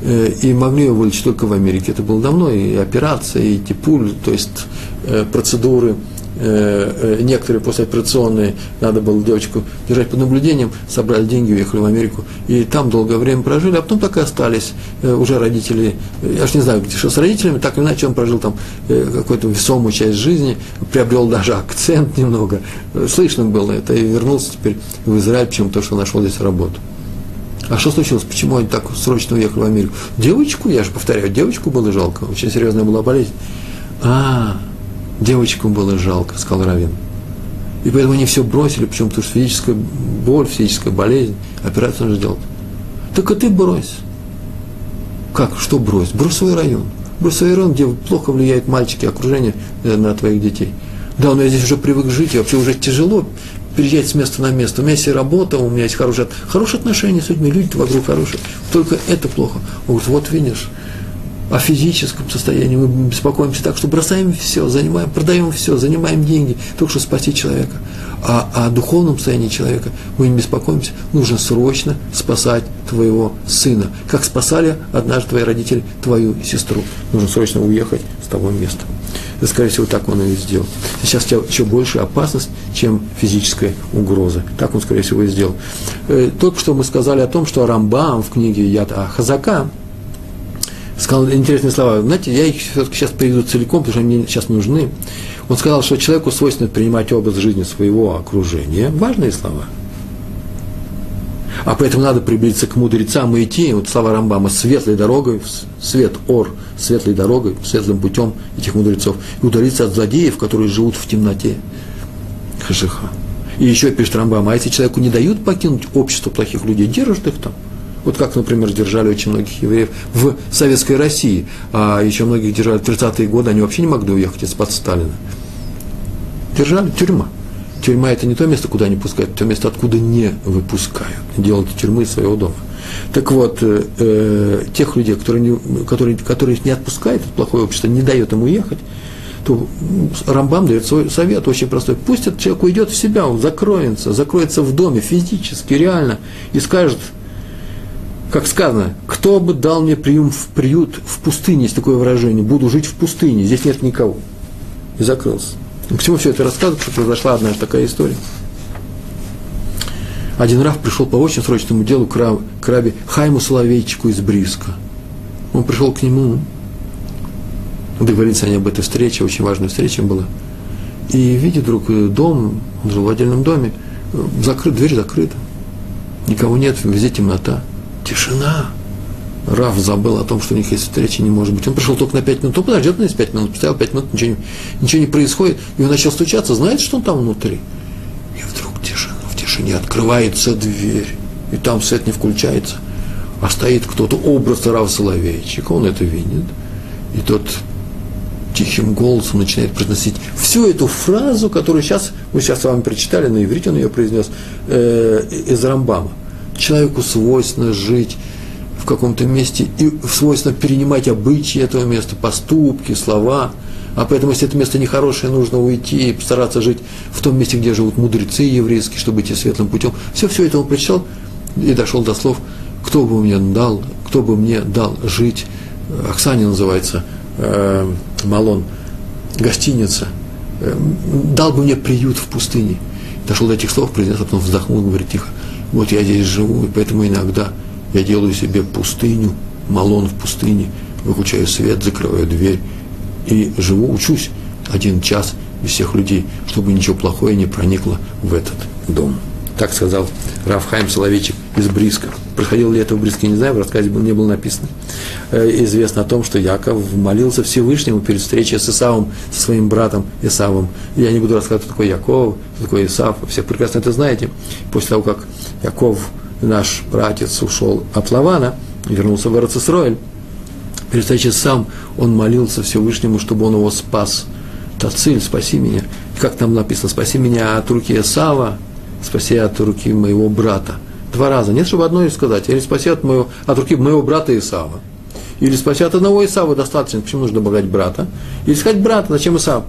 Э, и могли ее вылечить только в Америке. Это было давно, и операция, и типуль, то есть э, процедуры – некоторые послеоперационные, надо было девочку держать под наблюдением, собрали деньги, уехали в Америку, и там долгое время прожили, а потом так и остались э, уже родители, я же не знаю, где что с родителями, так или иначе он прожил там какую-то весомую часть жизни, приобрел даже акцент немного, слышно было это, и вернулся теперь в Израиль, почему то, что нашел здесь работу. А что случилось? Почему они так срочно уехали в Америку? Девочку, я же повторяю, девочку было жалко, очень серьезная была болезнь. А, Девочку было жалко, сказал Равин. И поэтому они все бросили, почему? Потому что физическая боль, физическая болезнь, операцию нужно сделать. Так и ты брось. Как? Что брось? Брось свой район. Брось свой район, где плохо влияют мальчики, окружение э, на твоих детей. Да, но я здесь уже привык жить, и вообще уже тяжело переезжать с места на место. У меня есть работа, у меня есть хорошие, хорошие отношения с людьми, люди вокруг хорошие. Только это плохо. Он говорит, вот видишь, о физическом состоянии, мы беспокоимся так, что бросаем все, занимаем, продаем все, занимаем деньги, только чтобы спасти человека. А о духовном состоянии человека мы не беспокоимся, нужно срочно спасать твоего сына, как спасали однажды твои родители твою сестру. Нужно срочно уехать с того места. И, скорее всего, так он и сделал. Сейчас еще больше опасность, чем физическая угроза. Так он, скорее всего, и сделал. Э, только что мы сказали о том, что Рамбам в книге Яд Хазака, сказал интересные слова. Знаете, я их все-таки сейчас приведу целиком, потому что они мне сейчас нужны. Он сказал, что человеку свойственно принимать образ жизни своего окружения. Важные слова. А поэтому надо приблизиться к мудрецам и идти, вот слова Рамбама, светлой дорогой, свет, ор, светлой дорогой, светлым путем этих мудрецов, и удалиться от злодеев, которые живут в темноте. Хашиха. И еще пишет Рамбам, а если человеку не дают покинуть общество плохих людей, держат их там – вот как, например, держали очень многих евреев в Советской России, а еще многих держали в 30-е годы, они вообще не могли уехать из-под Сталина. Держали, тюрьма. Тюрьма – это не то место, куда они пускают, то место, откуда не выпускают. Делают тюрьмы из своего дома. Так вот, э, э, тех людей, которые не, которые, которые не отпускают это плохое общество, не дает им уехать, то Рамбам дает свой совет очень простой. Пусть этот человек уйдет в себя, он закроется, закроется в доме физически, реально, и скажет – как сказано, кто бы дал мне прием в приют в пустыне, есть такое выражение, буду жить в пустыне, здесь нет никого. И закрылся. К чему все это рассказывать, что произошла одна такая история. Один Раф пришел по очень срочному делу к, раб, к рабе Хайму Соловейчику из Бриска. Он пришел к нему, договорились они об этой встрече, очень важная встреча была. И видит вдруг э, дом, он жил в отдельном доме, закрыт, дверь закрыта, никого нет, везде темнота. Тишина. Раф забыл о том, что у них есть встреча, не может быть. Он пришел только на пять минут. Он подождет на эти пять минут, постоял пять минут, ничего не, ничего не происходит. И он начал стучаться, знает, что он там внутри. И вдруг тишина, в тишине открывается дверь. И там свет не включается. А стоит кто-то, образ Рава Соловейчика, он это видит. И тот тихим голосом начинает произносить всю эту фразу, которую сейчас, мы сейчас с вами прочитали, на иврите он ее произнес, э, из Рамбама – человеку свойственно жить в каком-то месте и свойственно перенимать обычаи этого места, поступки, слова. А поэтому, если это место нехорошее, нужно уйти и постараться жить в том месте, где живут мудрецы еврейские, чтобы идти светлым путем. Все, все это он прочитал и дошел до слов, кто бы мне дал, кто бы мне дал жить. Оксане называется э, Малон, гостиница. Э, дал бы мне приют в пустыне. Дошел до этих слов, произнес, а потом вздохнул, говорит тихо, вот я здесь живу, и поэтому иногда я делаю себе пустыню, малон в пустыне, выключаю свет, закрываю дверь и живу, учусь один час без всех людей, чтобы ничего плохое не проникло в этот дом. Так сказал Рафхайм Соловейчик из Бриска. Происходило ли это в Бриске, не знаю, в рассказе не было написано. Э, известно о том, что Яков молился Всевышнему перед встречей с Исавом, со своим братом Исавом. Я не буду рассказывать, кто такой Яков, кто такой Исав, все прекрасно это знаете. После того, как Яков, наш братец, ушел от Лавана, вернулся в Эрцисроэль, перед встречей с Исавом он молился Всевышнему, чтобы он его спас. Тациль, спаси меня. Как там написано, спаси меня от руки Исава, спаси от руки моего брата. Два раза. Нет, чтобы одно и сказать. Или спаси от, моего, от руки моего брата Исава. Или спаси от одного Исава достаточно. Почему нужно добавлять брата? Или сказать брата, зачем Исав?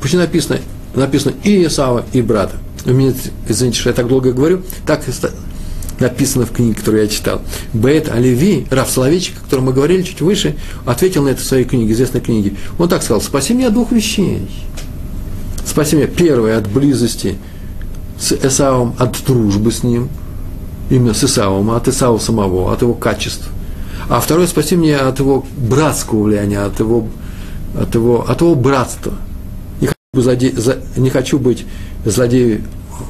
Почему написано, написано и Исава, и брата? У меня, извините, что я так долго говорю, так написано в книге, которую я читал. Бет Оливи, Раф Соловейчик, о котором мы говорили чуть выше, ответил на это в своей книге, известной книге. Он так сказал, спаси меня от двух вещей. Спаси меня, первое, от близости с Эсавом, от дружбы с ним, именно с Исавом, от Исава самого, от его качеств. А второе, спаси меня от его братского влияния, от его, от его, от его братства. Не хочу, злоде, не хочу быть злодеем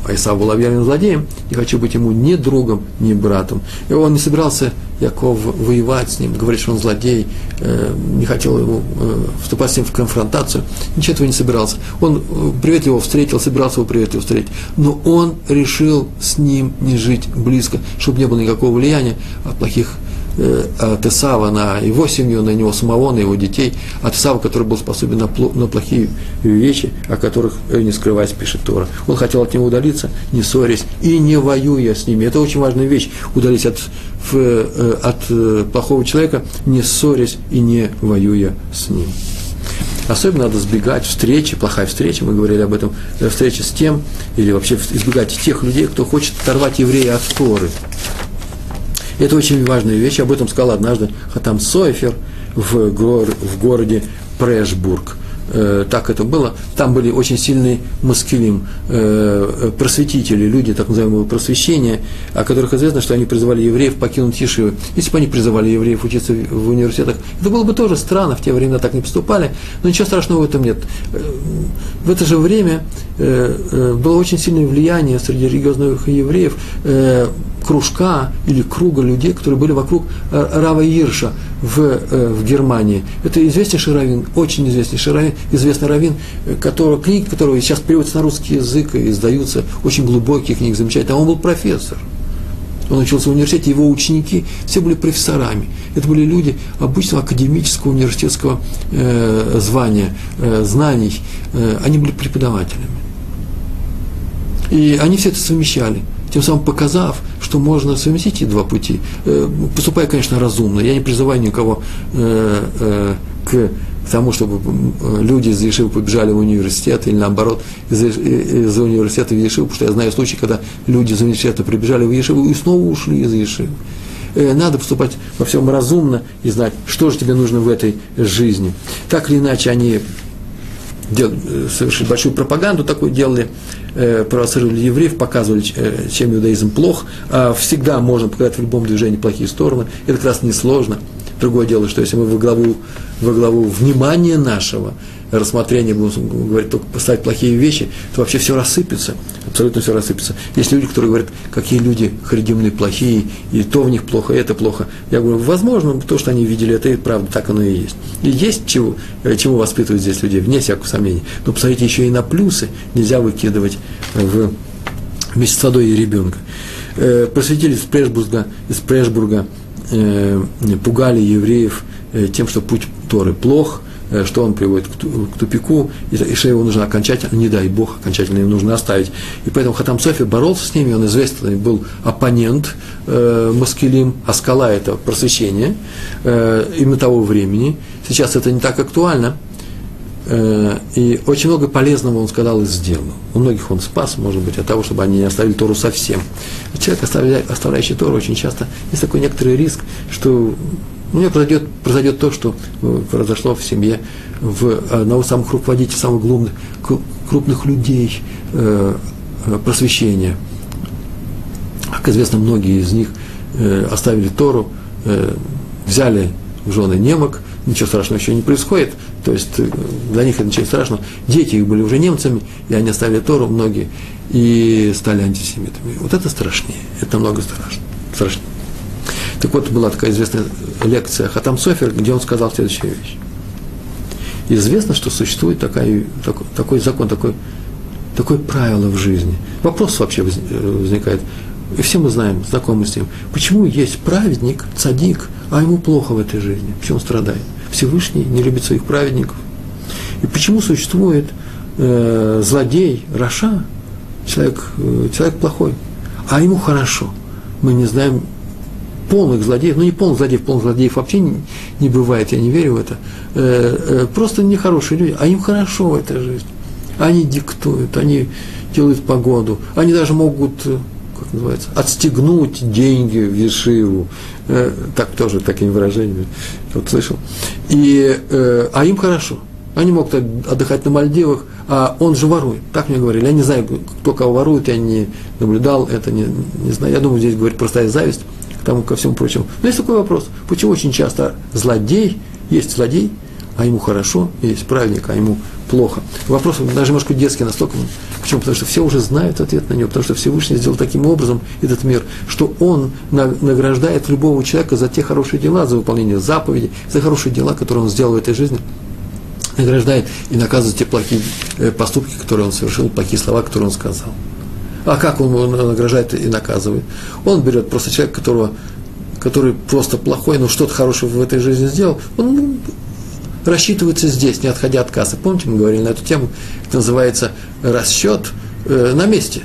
Исав был объявлен злодеем, не хочу быть ему ни другом, ни братом. И он не собирался Яков воевать с ним, говорить, что он злодей, э, не хотел ему э, вступать с ним в конфронтацию, ничего этого не собирался. Он э, приветливо встретил, собирался его приветливо встретить, но он решил с ним не жить близко, чтобы не было никакого влияния от плохих от Исава на его семью, на него самого, на его детей, от Исава, который был способен на, плохие вещи, о которых, э, не скрываясь, пишет Тора. Он хотел от него удалиться, не ссорясь и не воюя с ними. Это очень важная вещь, удалиться от, э, от плохого человека, не ссорясь и не воюя с ним. Особенно надо избегать встречи, плохая встреча, мы говорили об этом, встречи с тем, или вообще избегать тех людей, кто хочет оторвать еврея от Торы. Это очень важная вещь, об этом сказал однажды Хатам Сойфер в, гор, в городе Прешбург. Э, так это было. Там были очень сильные маскилим, э, просветители, люди так называемого просвещения, о которых известно, что они призывали евреев покинуть Ешивы. Если бы они призывали евреев учиться в университетах, это было бы тоже странно, в те времена так не поступали, но ничего страшного в этом нет. Э, в это же время было очень сильное влияние среди религиозных евреев кружка или круга людей, которые были вокруг Рава Ирша в, в Германии. Это известнейший раввин, очень известнейший раввин, известный раввин, которого, книги которого сейчас переводятся на русский язык и издаются очень глубокие книги, замечательные. А он был профессор. Он учился в университете, его ученики все были профессорами. Это были люди обычного академического университетского э, звания, э, знаний. Э, они были преподавателями. И они все это совмещали тем самым показав, что можно совместить эти два пути, э, поступая, конечно, разумно. Я не призываю никого э, э, к тому, чтобы люди из Ешивы побежали в университет, или наоборот, из, университета в Ешиву, потому что я знаю случаи, когда люди из университета прибежали в Ешиву и снова ушли из Ешивы. Надо поступать во всем разумно и знать, что же тебе нужно в этой жизни. Так или иначе, они дел, совершили большую пропаганду такую делали, провоцировали евреев, показывали, э, чем иудаизм плох. А всегда можно показать в любом движении плохие стороны. Это как раз несложно. Другое дело, что если мы во главу, во главу внимания нашего рассмотрения будем говорить только поставить плохие вещи, то вообще все рассыпется, абсолютно все рассыпется. Есть люди, которые говорят, какие люди харидимные плохие, и то в них плохо, и это плохо. Я говорю, возможно, то, что они видели, это и правда, так оно и есть. И есть чего, э, чему воспитывать здесь людей, вне всякого сомнения. Но посмотрите еще и на плюсы, нельзя выкидывать в вместе с и ребенка. Э, просветили из Прешбурга, из Прешбурга э, пугали евреев тем, что путь Торы плох, что он приводит к тупику, и что его нужно окончательно, не дай Бог, окончательно его нужно оставить. И поэтому Хатам Софи боролся с ними, он известный был оппонент э, Маскелим, а скала – это просвещение э, именно того времени. Сейчас это не так актуально, э, и очень много полезного он сказал и сделал. У многих он спас, может быть, от того, чтобы они не оставили Тору совсем. Человек, оставляющий Тору, очень часто есть такой некоторый риск, что у него произойдет, произойдет то, что э, произошло в семье в одного из самых руководителей, самых крупных, крупных людей э, э, просвещения. Как известно, многие из них э, оставили Тору, э, взяли в жены немок, ничего страшного еще не происходит, то есть э, для них это ничего страшного. Дети их были уже немцами, и они оставили Тору, многие, и стали антисемитами. Вот это страшнее, это много страшнее. Так вот, была такая известная лекция Хатам Софер, где он сказал следующую вещь. Известно, что существует такая, такой, такой закон, такой, такое правило в жизни. Вопрос вообще возникает. И все мы знаем, знакомы с ним. Почему есть праведник, цадик, а ему плохо в этой жизни? Почему он страдает? Всевышний не любит своих праведников. И почему существует э, злодей, Раша, человек, э, человек плохой, а ему хорошо – мы не знаем полных злодеев, ну не полных злодеев, полных злодеев вообще не, не бывает, я не верю в это, э, э, просто нехорошие люди, а им хорошо в этой жизни. Они диктуют, они делают погоду, они даже могут, э, как называется, отстегнуть деньги в Ешиву, э, так тоже такими выражениями, вот слышал, и, э, а им хорошо. Они могут отдыхать на Мальдивах, а он же ворует. Так мне говорили. Я не знаю, кто кого ворует, я не наблюдал, это не, не знаю. Я думаю, здесь говорит простая зависть тому, ко всему прочему. Но есть такой вопрос. Почему очень часто злодей, есть злодей, а ему хорошо, есть праведник, а ему плохо. Вопрос даже немножко детский настолько. Почему? Потому что все уже знают ответ на него, потому что Всевышний сделал таким образом этот мир, что он награждает любого человека за те хорошие дела, за выполнение заповедей, за хорошие дела, которые он сделал в этой жизни награждает и наказывает те плохие э, поступки, которые он совершил, плохие слова, которые он сказал. А как он награждает и наказывает? Он берет просто человека, которого, который просто плохой, но что-то хорошее в этой жизни сделал, он ну, рассчитывается здесь, не отходя от кассы. Помните, мы говорили на эту тему, это называется расчет э, на месте.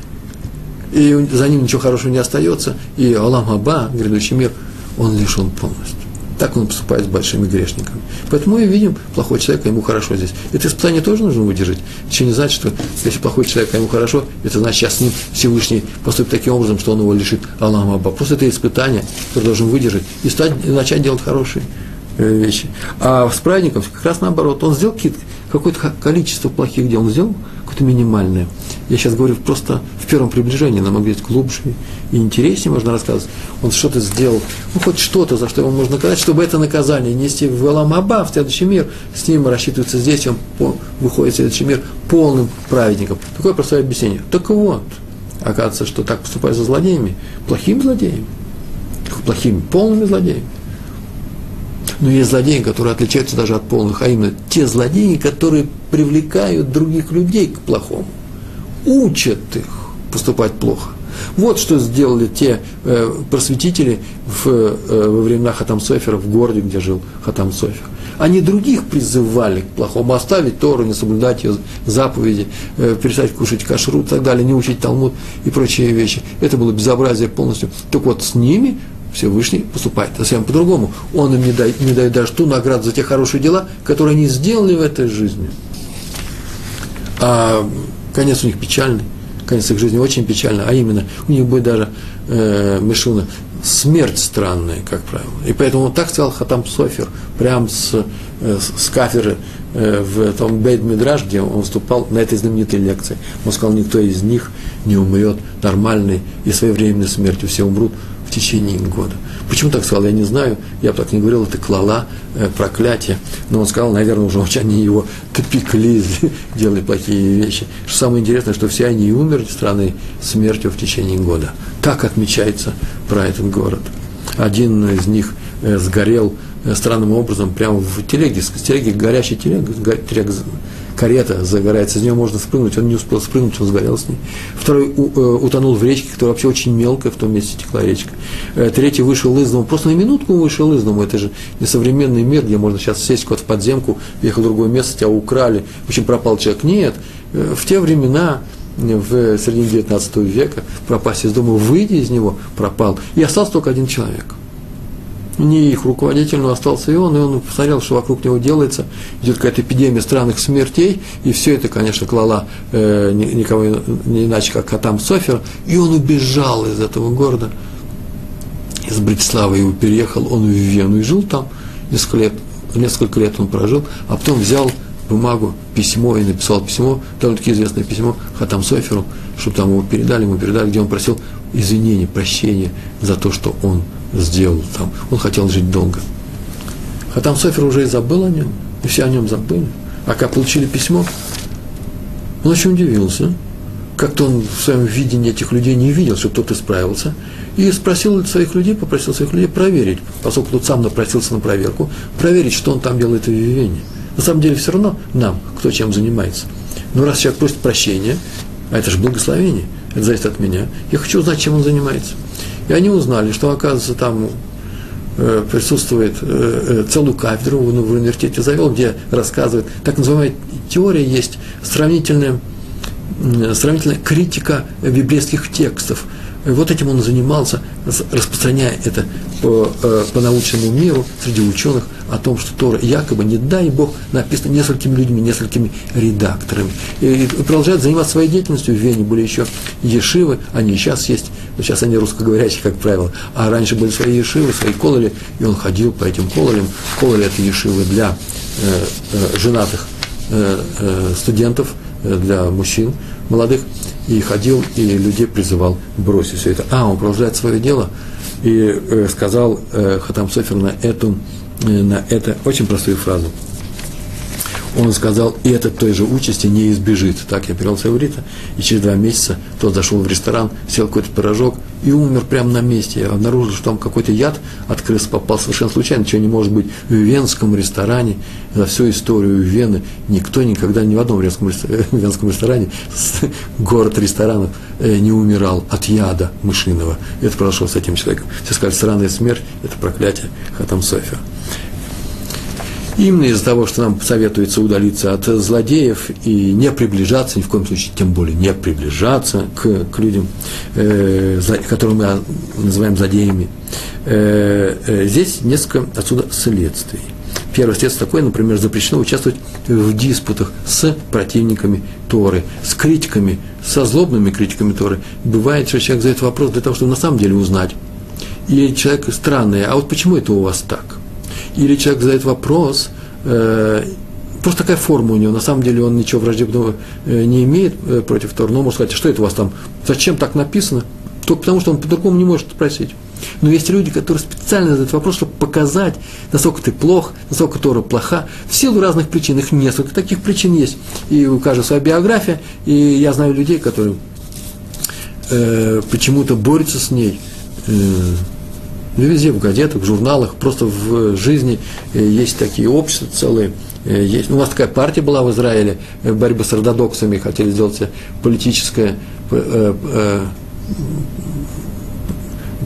И за ним ничего хорошего не остается, и Аллах Аба, грядущий мир, он лишен полностью. Так он поступает с большими грешниками. Поэтому мы видим плохой человек, ему хорошо здесь. Это испытание тоже нужно выдержать. Это не значит, что если плохой человек, а ему хорошо, это значит, сейчас с ним Всевышний поступит таким образом, что он его лишит Аллаха Аба. Просто это испытание, которое должен выдержать и, стать, и начать делать хорошие вещи. А с праздником как раз наоборот. Он сделал какое-то количество плохих дел. Он сделал какое-то минимальное. Я сейчас говорю просто в первом приближении, нам могли быть глубже и интереснее можно рассказывать. Он что-то сделал, ну, хоть что-то, за что его можно наказать, чтобы это наказание нести в Аламаба, в следующий мир, с ним рассчитывается здесь, он выходит в следующий мир полным праведником. Такое простое объяснение. Так вот, оказывается, что так поступают со злодеями, плохими злодеями, плохими, полными злодеями. Но есть злодеи, которые отличаются даже от полных, а именно те злодеи, которые привлекают других людей к плохому учат их поступать плохо. Вот что сделали те э, просветители в, э, во времена Хатам Софера в городе, где жил Хатам Софер. Они других призывали к плохому, оставить Тору, не соблюдать ее заповеди, э, перестать кушать кашру и так далее, не учить Талмуд и прочие вещи. Это было безобразие полностью. Так вот, с ними Всевышний поступает совсем по-другому. Он им не дает, не дает даже ту награду за те хорошие дела, которые они сделали в этой жизни. А конец у них печальный, конец их жизни очень печальный, а именно у них будет даже э, Мишуна смерть странная, как правило. И поэтому он так сказал Хатам Софер, прямо с, э, с кафедры э, в том Бейт Мидраж, где он выступал на этой знаменитой лекции. Он сказал, никто из них не умрет нормальной и своевременной смертью, все умрут в течение года. Почему так сказал, я не знаю, я бы так не говорил, это клала, э, проклятие. Но он сказал, наверное, уже они его топекли, делали плохие вещи. Что самое интересное, что все они умерли страной смертью в течение года. Так отмечается про этот город. Один из них э, сгорел э, странным образом прямо в телеге, с телеги, горящей телеги, телега карета загорается, из нее можно спрыгнуть, он не успел спрыгнуть, он сгорел с ней. Второй э, утонул в речке, которая вообще очень мелкая, в том месте текла речка. Э, третий вышел из дома, просто на минутку вышел из дома, это же не современный мир, где можно сейчас сесть куда-то в подземку, ехал в другое место, тебя украли, в общем, пропал человек. Нет, э, в те времена, в середине 19 века, пропасть из дома, выйти из него, пропал. И остался только один человек – не их руководитель, но остался и он, и он посмотрел, что вокруг него делается, идет какая-то эпидемия странных смертей, и все это, конечно, клала э, никого не иначе, как Хатам Софер, и он убежал из этого города, из Братислава его переехал, он в Вену и жил там несколько лет, несколько лет он прожил, а потом взял бумагу, письмо и написал письмо, довольно-таки известное письмо Хатам Соферу, чтобы там его передали, ему передали, где он просил извинения, прощения за то, что он сделал там. Он хотел жить долго. А там Софер уже и забыл о нем, и все о нем забыли. А как получили письмо, он очень удивился. Как-то он в своем видении этих людей не видел, что кто-то исправился. И спросил своих людей, попросил своих людей проверить, поскольку тот сам напросился на проверку, проверить, что он там делает в Вивене. На самом деле все равно нам, кто чем занимается. Но раз человек просит прощения, а это же благословение, это зависит от меня, я хочу узнать, чем он занимается. И они узнали, что, оказывается, там э, присутствует э, э, целую кафедру в университете завел, где рассказывает, так называемая теория есть, сравнительная, сравнительная критика библейских текстов. Вот этим он занимался, распространяя это по, по научному миру среди ученых о том, что Тора якобы, не дай Бог, написано несколькими людьми, несколькими редакторами. И, и продолжает заниматься своей деятельностью в Вене, были еще ешивы, они и сейчас есть, но сейчас они русскоговорящие, как правило, а раньше были свои ешивы, свои кололи, и он ходил по этим кололям. Кололи – это ешивы для э, э, женатых э, э, студентов, э, для мужчин молодых, и ходил, и людей призывал бросить все это. А, он продолжает свое дело, и э, сказал э, Хатам Софер на, эту, э, на это очень простую фразу. Он сказал, и этот той же участи не избежит. Так я перевел с иврита, и через два месяца тот зашел в ресторан, сел какой-то пирожок и умер прямо на месте. Я обнаружил, что там какой-то яд от крыс попал совершенно случайно, чего не может быть в венском ресторане. За всю историю Вены никто никогда ни в одном венском, ресторане, город ресторанов, э, не умирал от яда мышиного. Это произошло с этим человеком. Все сказали, сраная смерть – это проклятие Хатам София. Именно из-за того, что нам советуется удалиться от злодеев и не приближаться, ни в коем случае, тем более не приближаться к, к людям, э, которые мы называем злодеями, э, э, здесь несколько отсюда следствий. Первое следствие такое, например, запрещено участвовать в диспутах с противниками Торы, с критиками, со злобными критиками Торы. Бывает, что человек задает вопрос для того, чтобы на самом деле узнать. И человек странный, а вот почему это у вас так? Или человек задает вопрос, э, просто такая форма у него, на самом деле он ничего враждебного э, не имеет э, против Тора, но может сказать, что это у вас там, зачем так написано, только потому, что он по-другому не может спросить. Но есть люди, которые специально задают вопрос, чтобы показать, насколько ты плох, насколько Тора плоха, в силу разных причин. Их несколько таких причин есть. И у каждого своя биография. И я знаю людей, которые э, почему-то борются с ней. Э, везде, в газетах, в журналах, просто в жизни э, есть такие общества целые. Э, есть, ну, у нас такая партия была в Израиле, э, борьба с ортодоксами, хотели сделать политическое,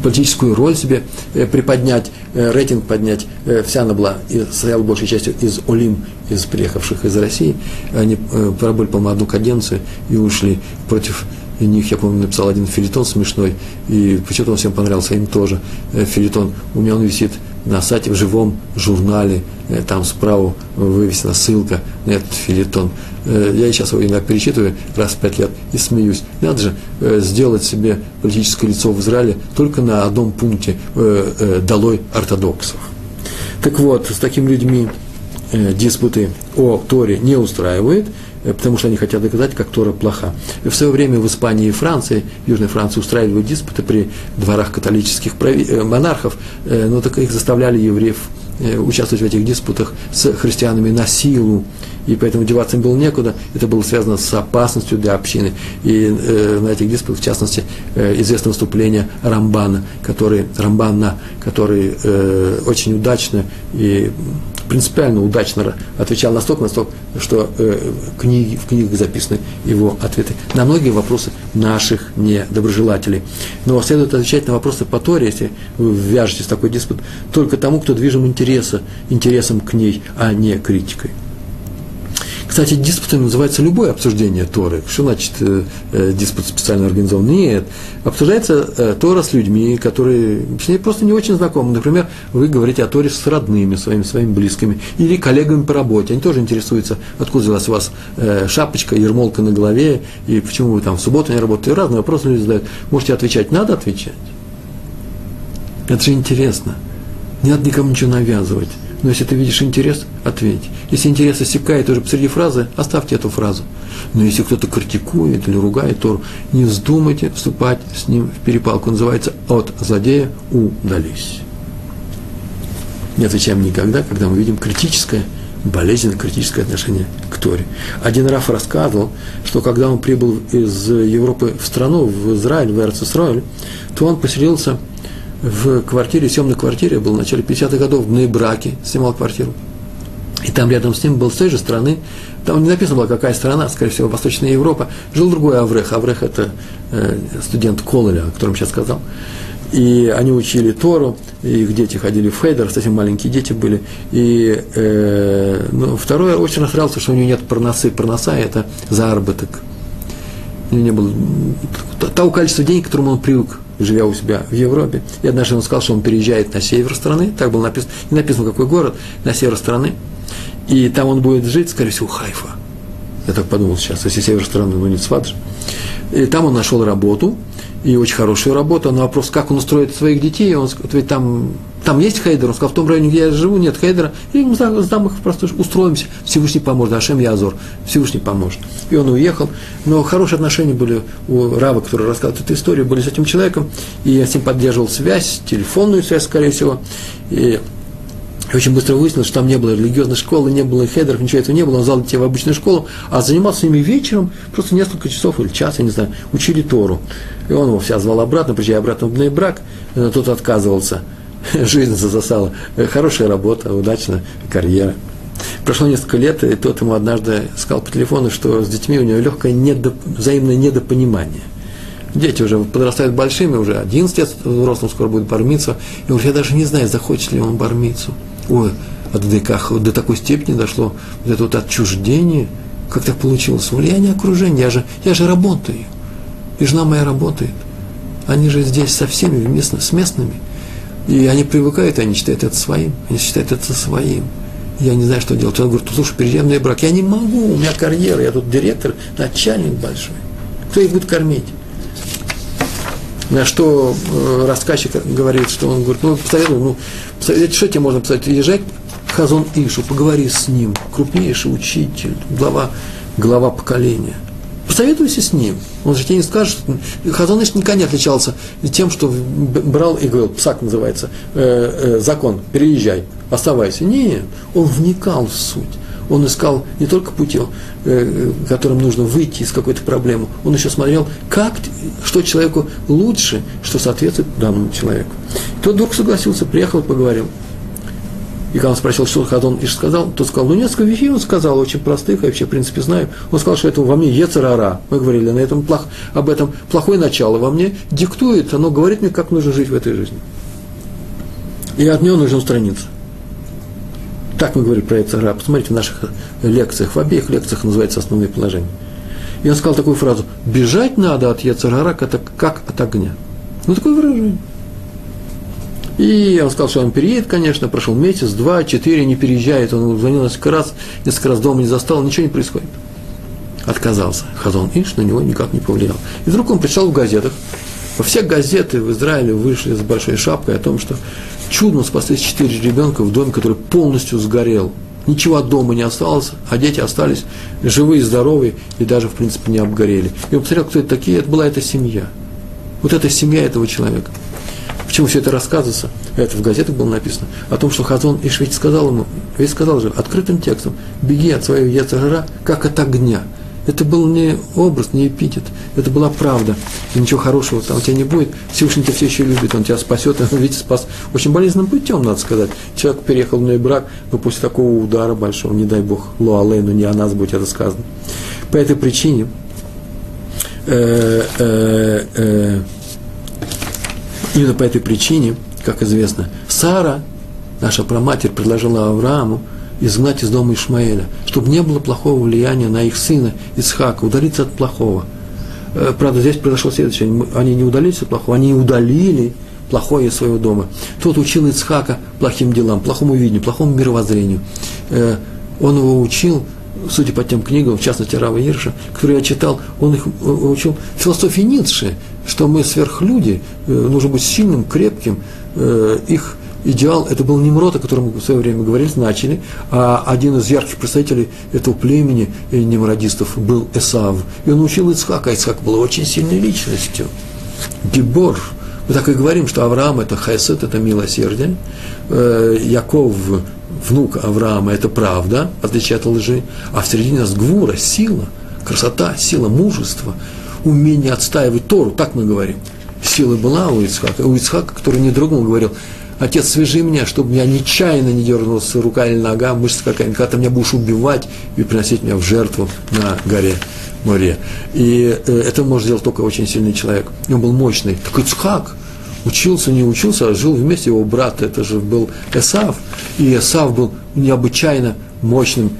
политическую роль себе приподнять, рейтинг поднять. Вся она была, состояла большей частью из Олим, из приехавших из России. Они пробыли, по-моему, одну каденцию и ушли против и них, я помню, написал один филитон смешной, и почему-то он всем понравился, им тоже. Э, филитон, у меня он висит на сайте в живом журнале, э, там справа вывесена ссылка на этот филитон. Э, я сейчас его иногда перечитываю раз в пять лет и смеюсь. Надо же сделать себе политическое лицо в Израиле только на одном пункте «долой ортодоксов». Так вот, с такими людьми диспуты о Торе не устраивает – потому что они хотят доказать, как Тора плоха. И в свое время в Испании и Франции, в Южной Франции устраивали диспуты при дворах католических э, монархов, э, но так их заставляли евреев участвовать в этих диспутах с христианами на силу, и поэтому деваться им было некуда. Это было связано с опасностью для общины. И э, на этих диспутах, в частности, э, известно выступление Рамбана, который, Рамбана, который э, очень удачно и принципиально удачно отвечал настолько, настолько, что э, книги, в книгах записаны его ответы на многие вопросы наших недоброжелателей. Но следует отвечать на вопросы по Торе, если вы вяжетесь в такой диспут, только тому, кто движим интереса, интересом к ней, а не критикой. Кстати, диспутом называется любое обсуждение Торы. Что значит э, э, диспут специально организован? Нет. Обсуждается э, Тора с людьми, которые с ней просто не очень знакомы. Например, вы говорите о Торе с родными, своими, своими близкими, или коллегами по работе. Они тоже интересуются, откуда взялась у вас э, шапочка, ермолка на голове, и почему вы там в субботу не работаете. Разные вопросы люди задают. Можете отвечать, надо отвечать. Это же интересно. Не надо никому ничего навязывать. Но если ты видишь интерес, ответь. Если интерес иссякает уже посреди фразы, оставьте эту фразу. Но если кто-то критикует или ругает Тору, не вздумайте вступать с ним в перепалку. Называется «от злодея удались». Не отвечаем никогда, когда мы видим критическое, болезненное критическое отношение к Торе. Один Раф рассказывал, что когда он прибыл из Европы в страну, в Израиль, в Эрцисраиль, то он поселился – в квартире, съемной квартире, был в начале 50-х годов, в Нейбраке снимал квартиру. И там рядом с ним был с той же страны, там не написано было, какая страна, скорее всего, Восточная Европа, жил другой Аврех. Аврех – это э, студент Кололя, о котором сейчас сказал. И они учили Тору, и их дети ходили в Хейдер, совсем маленькие дети были. И э, ну, второй очень расстраивался, что у него нет проносы. Проноса – это заработок. У него не было того количества денег, к которому он привык живя у себя в Европе. И однажды он сказал, что он переезжает на север страны, так было написано, не написано какой город, на север страны, и там он будет жить, скорее всего, Хайфа. Я так подумал сейчас, если север страны, ну не Цват же. И там он нашел работу, и очень хорошую работу. На вопрос, как он устроит своих детей, он ведь там, там есть хейдер, он сказал, в том районе, где я живу, нет хейдера, и мы сдам их просто устроимся, Всевышний поможет, השם יעזור, Всевышний поможет. И он уехал, но хорошие отношения были у Рава, который рассказывает эту историю, были с этим человеком, и я с ним поддерживал связь, телефонную связь, скорее всего, и очень быстро выяснилось, что там не было религиозной школы, не было хедеров, ничего этого не было. Он взял детей в обычную школу, а занимался ими вечером, просто несколько часов или час, я не знаю, учили Тору. И он его вся звал обратно, приезжая обратно в брак, тот отказывался. Жизнь засосала. Хорошая работа, удачная карьера. Прошло несколько лет, и тот ему однажды сказал по телефону, что с детьми у него легкое недоп... взаимное недопонимание. Дети уже подрастают большими, уже 11 лет взрослым скоро будет бармиться. И говорит, я даже не знаю, захочет ли он бармицу ой, а до, как, до такой степени дошло вот это вот отчуждение, как так получилось, влияние окружения, я же, я же работаю, и жена моя работает, они же здесь со всеми, вместо, с местными, и они привыкают, и они считают это своим, они считают это своим, я не знаю, что делать. Он говорит, слушай, переезжаем на брак. Я не могу, у меня карьера, я тут директор, начальник большой. Кто их будет кормить? На что э, рассказчик говорит, что он говорит, ну, посоветую, ну, посоветуй, что тебе можно посоветовать? Езжай к Хазон Ишу, поговори с ним, крупнейший учитель, глава, глава поколения. Посоветуйся с ним. Он же тебе не скажет. Хазон Иш никогда не отличался тем, что брал и говорил, псак называется, э, э, закон, переезжай, оставайся. Нет, он вникал в суть он искал не только пути, э, которым нужно выйти из какой-то проблемы, он еще смотрел, как, что человеку лучше, что соответствует данному человеку. И тот вдруг согласился, приехал, поговорил. И когда он спросил, что Хадон Иш сказал, тот сказал, ну, несколько вещей он сказал, очень простых, я вообще, в принципе, знаю. Он сказал, что это во мне ецерара. Мы говорили на этом плох, об этом плохое начало во мне диктует, оно говорит мне, как нужно жить в этой жизни. И от него нужно устраниться. Так мы говорим про Эцера. Посмотрите в наших лекциях, в обеих лекциях называется основные положения. И он сказал такую фразу, бежать надо от Ецарара, как от огня. Ну, такое выражение. И он сказал, что он переедет, конечно, прошел месяц, два, четыре, не переезжает, он звонил несколько раз, несколько раз дома не застал, ничего не происходит. Отказался. Хазон Иш на него никак не повлиял. И вдруг он прочитал в газетах, во всех газеты в Израиле вышли с большой шапкой о том, что чудно спаслись четыре ребенка в доме, который полностью сгорел. Ничего от дома не осталось, а дети остались живые, здоровые и даже, в принципе, не обгорели. И он посмотрел, кто это такие, это была эта семья. Вот эта семья этого человека. Почему все это рассказывается? Это в газетах было написано. О том, что Хазон Иш ведь сказал ему, ведь сказал же открытым текстом, беги от своего Ецагара, как от огня. Это был не образ, не эпитет, это была правда. И ничего хорошего там у тебя не будет. Всевышний тебя все еще любит, он тебя спасет, он ведь спас очень болезненным путем, надо сказать. Человек переехал в брак, но после такого удара большого, не дай бог, луалейну, не о нас будет это сказано. По этой причине э, э, э, именно по этой причине, как известно, Сара, наша праматерь, предложила Аврааму изгнать из дома Ишмаэля, чтобы не было плохого влияния на их сына Исхака, удалиться от плохого. Э, правда, здесь произошло следующее. Они не удалились от плохого, они удалили плохое из своего дома. Тот учил Ицхака плохим делам, плохому видению, плохому мировоззрению. Э, он его учил, судя по тем книгам, в частности Рава Ирша, которые я читал, он их э, учил философии Ницше, что мы сверхлюди, нужно быть сильным, крепким, их идеал, это был Немрод, о котором мы в свое время говорили, начали, а один из ярких представителей этого племени немродистов был Эсав. И он учил Ицхака, а Ицхак был очень сильной личностью. Гибор. Мы так и говорим, что Авраам – это хайсет, это милосердие. Э, Яков, внук Авраама – это правда, в отличие от лжи. А в середине нас гвура, сила, красота, сила, мужество, умение отстаивать Тору, так мы говорим. Сила была у Ицхака, у Ицхака, который не другому говорил – Отец, свяжи меня, чтобы меня нечаянно не дернулась рука или нога, мышца какая-нибудь, когда ты меня будешь убивать и приносить меня в жертву на горе море. И э, это может сделать только очень сильный человек. Он был мощный. Такой Цхак, учился, не учился, а жил вместе его брат, это же был Эсав. И Эсав был необычайно мощным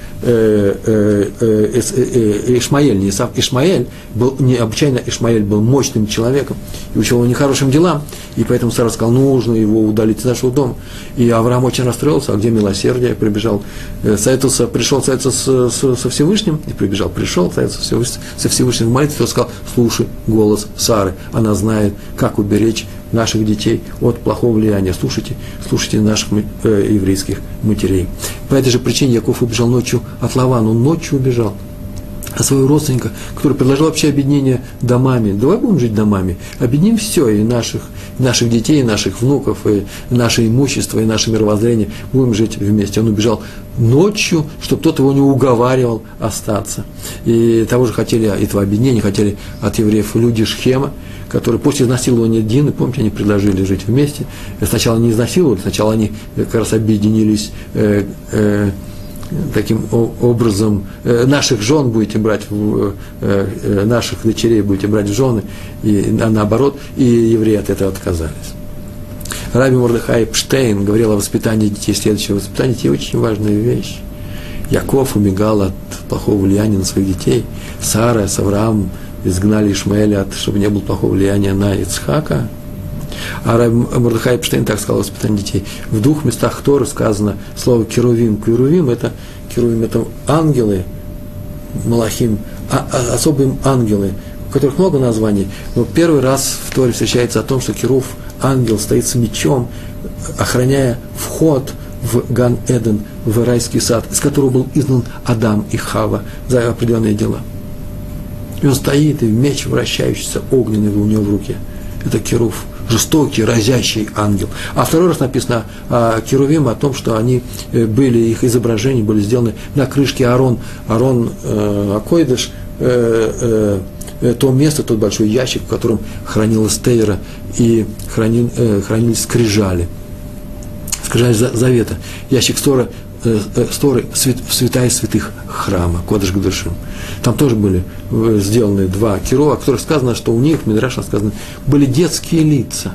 Ишмаэль, не Исав, Ишмаэль был, необычайно Ишмаэль был мощным человеком и учил его нехорошим делам, и поэтому Сара сказал, нужно его удалить из нашего дома. И Авраам очень расстроился, а где милосердие, прибежал, э, советовался, пришел советоваться с, с, со Всевышним, и прибежал, пришел советоваться со Всевышним в молитве, сказал, слушай голос Сары, она знает, как уберечь наших детей от плохого влияния. Слушайте, слушайте наших э, еврейских матерей. По этой же причине Яков убежал ночью от Лавана. Он ночью убежал а своего родственника, который предложил вообще объединение домами. Давай будем жить домами. Объединим все, и наших, и наших детей, и наших внуков, и наше имущество, и наше мировоззрение. Будем жить вместе. Он убежал ночью, чтобы кто-то его не уговаривал остаться. И того же хотели, этого объединения хотели от евреев люди Шхема, которые после изнасилования Дины, помните, они предложили жить вместе. Сначала не изнасиловали, сначала они как раз объединились э, э, таким образом, э, наших жен будете брать, э, э, наших дочерей будете брать в жены, и наоборот, и евреи от этого отказались. Раби Мордыхай Пштейн говорил о воспитании детей следующего. Воспитание детей очень важная вещь. Яков убегал от плохого влияния на своих детей. Сара с Авраамом изгнали Ишмаэля, чтобы не было плохого влияния на Ицхака. А Раби Мордыхай Эпштейн так сказал воспитание детей. В двух местах Торы сказано слово керувим. Керувим – это, керувим – это ангелы, малахим, а, а, особые ангелы, у которых много названий. Но первый раз в Торе встречается о том, что Керув, ангел, стоит с мечом, охраняя вход в Ган-Эден, в райский сад, из которого был изгнан Адам и Хава за определенные дела – и он стоит, и меч вращающийся, огненный у него в руке. Это Керув, жестокий, разящий ангел. А второй раз написано о Керувим, о том, что они э, были, их изображения были сделаны на крышке Арон, Арон э, Акойдыш, э, э, то место, тот большой ящик, в котором хранилась Тейра и хранил, э, хранились скрижали. Скрижали завета. Ящик Стора Э, э, сторы святая святых храма, Кодыш Гдушим. Там тоже были э, сделаны два киро, о которых сказано, что у них, в сказано, были детские лица.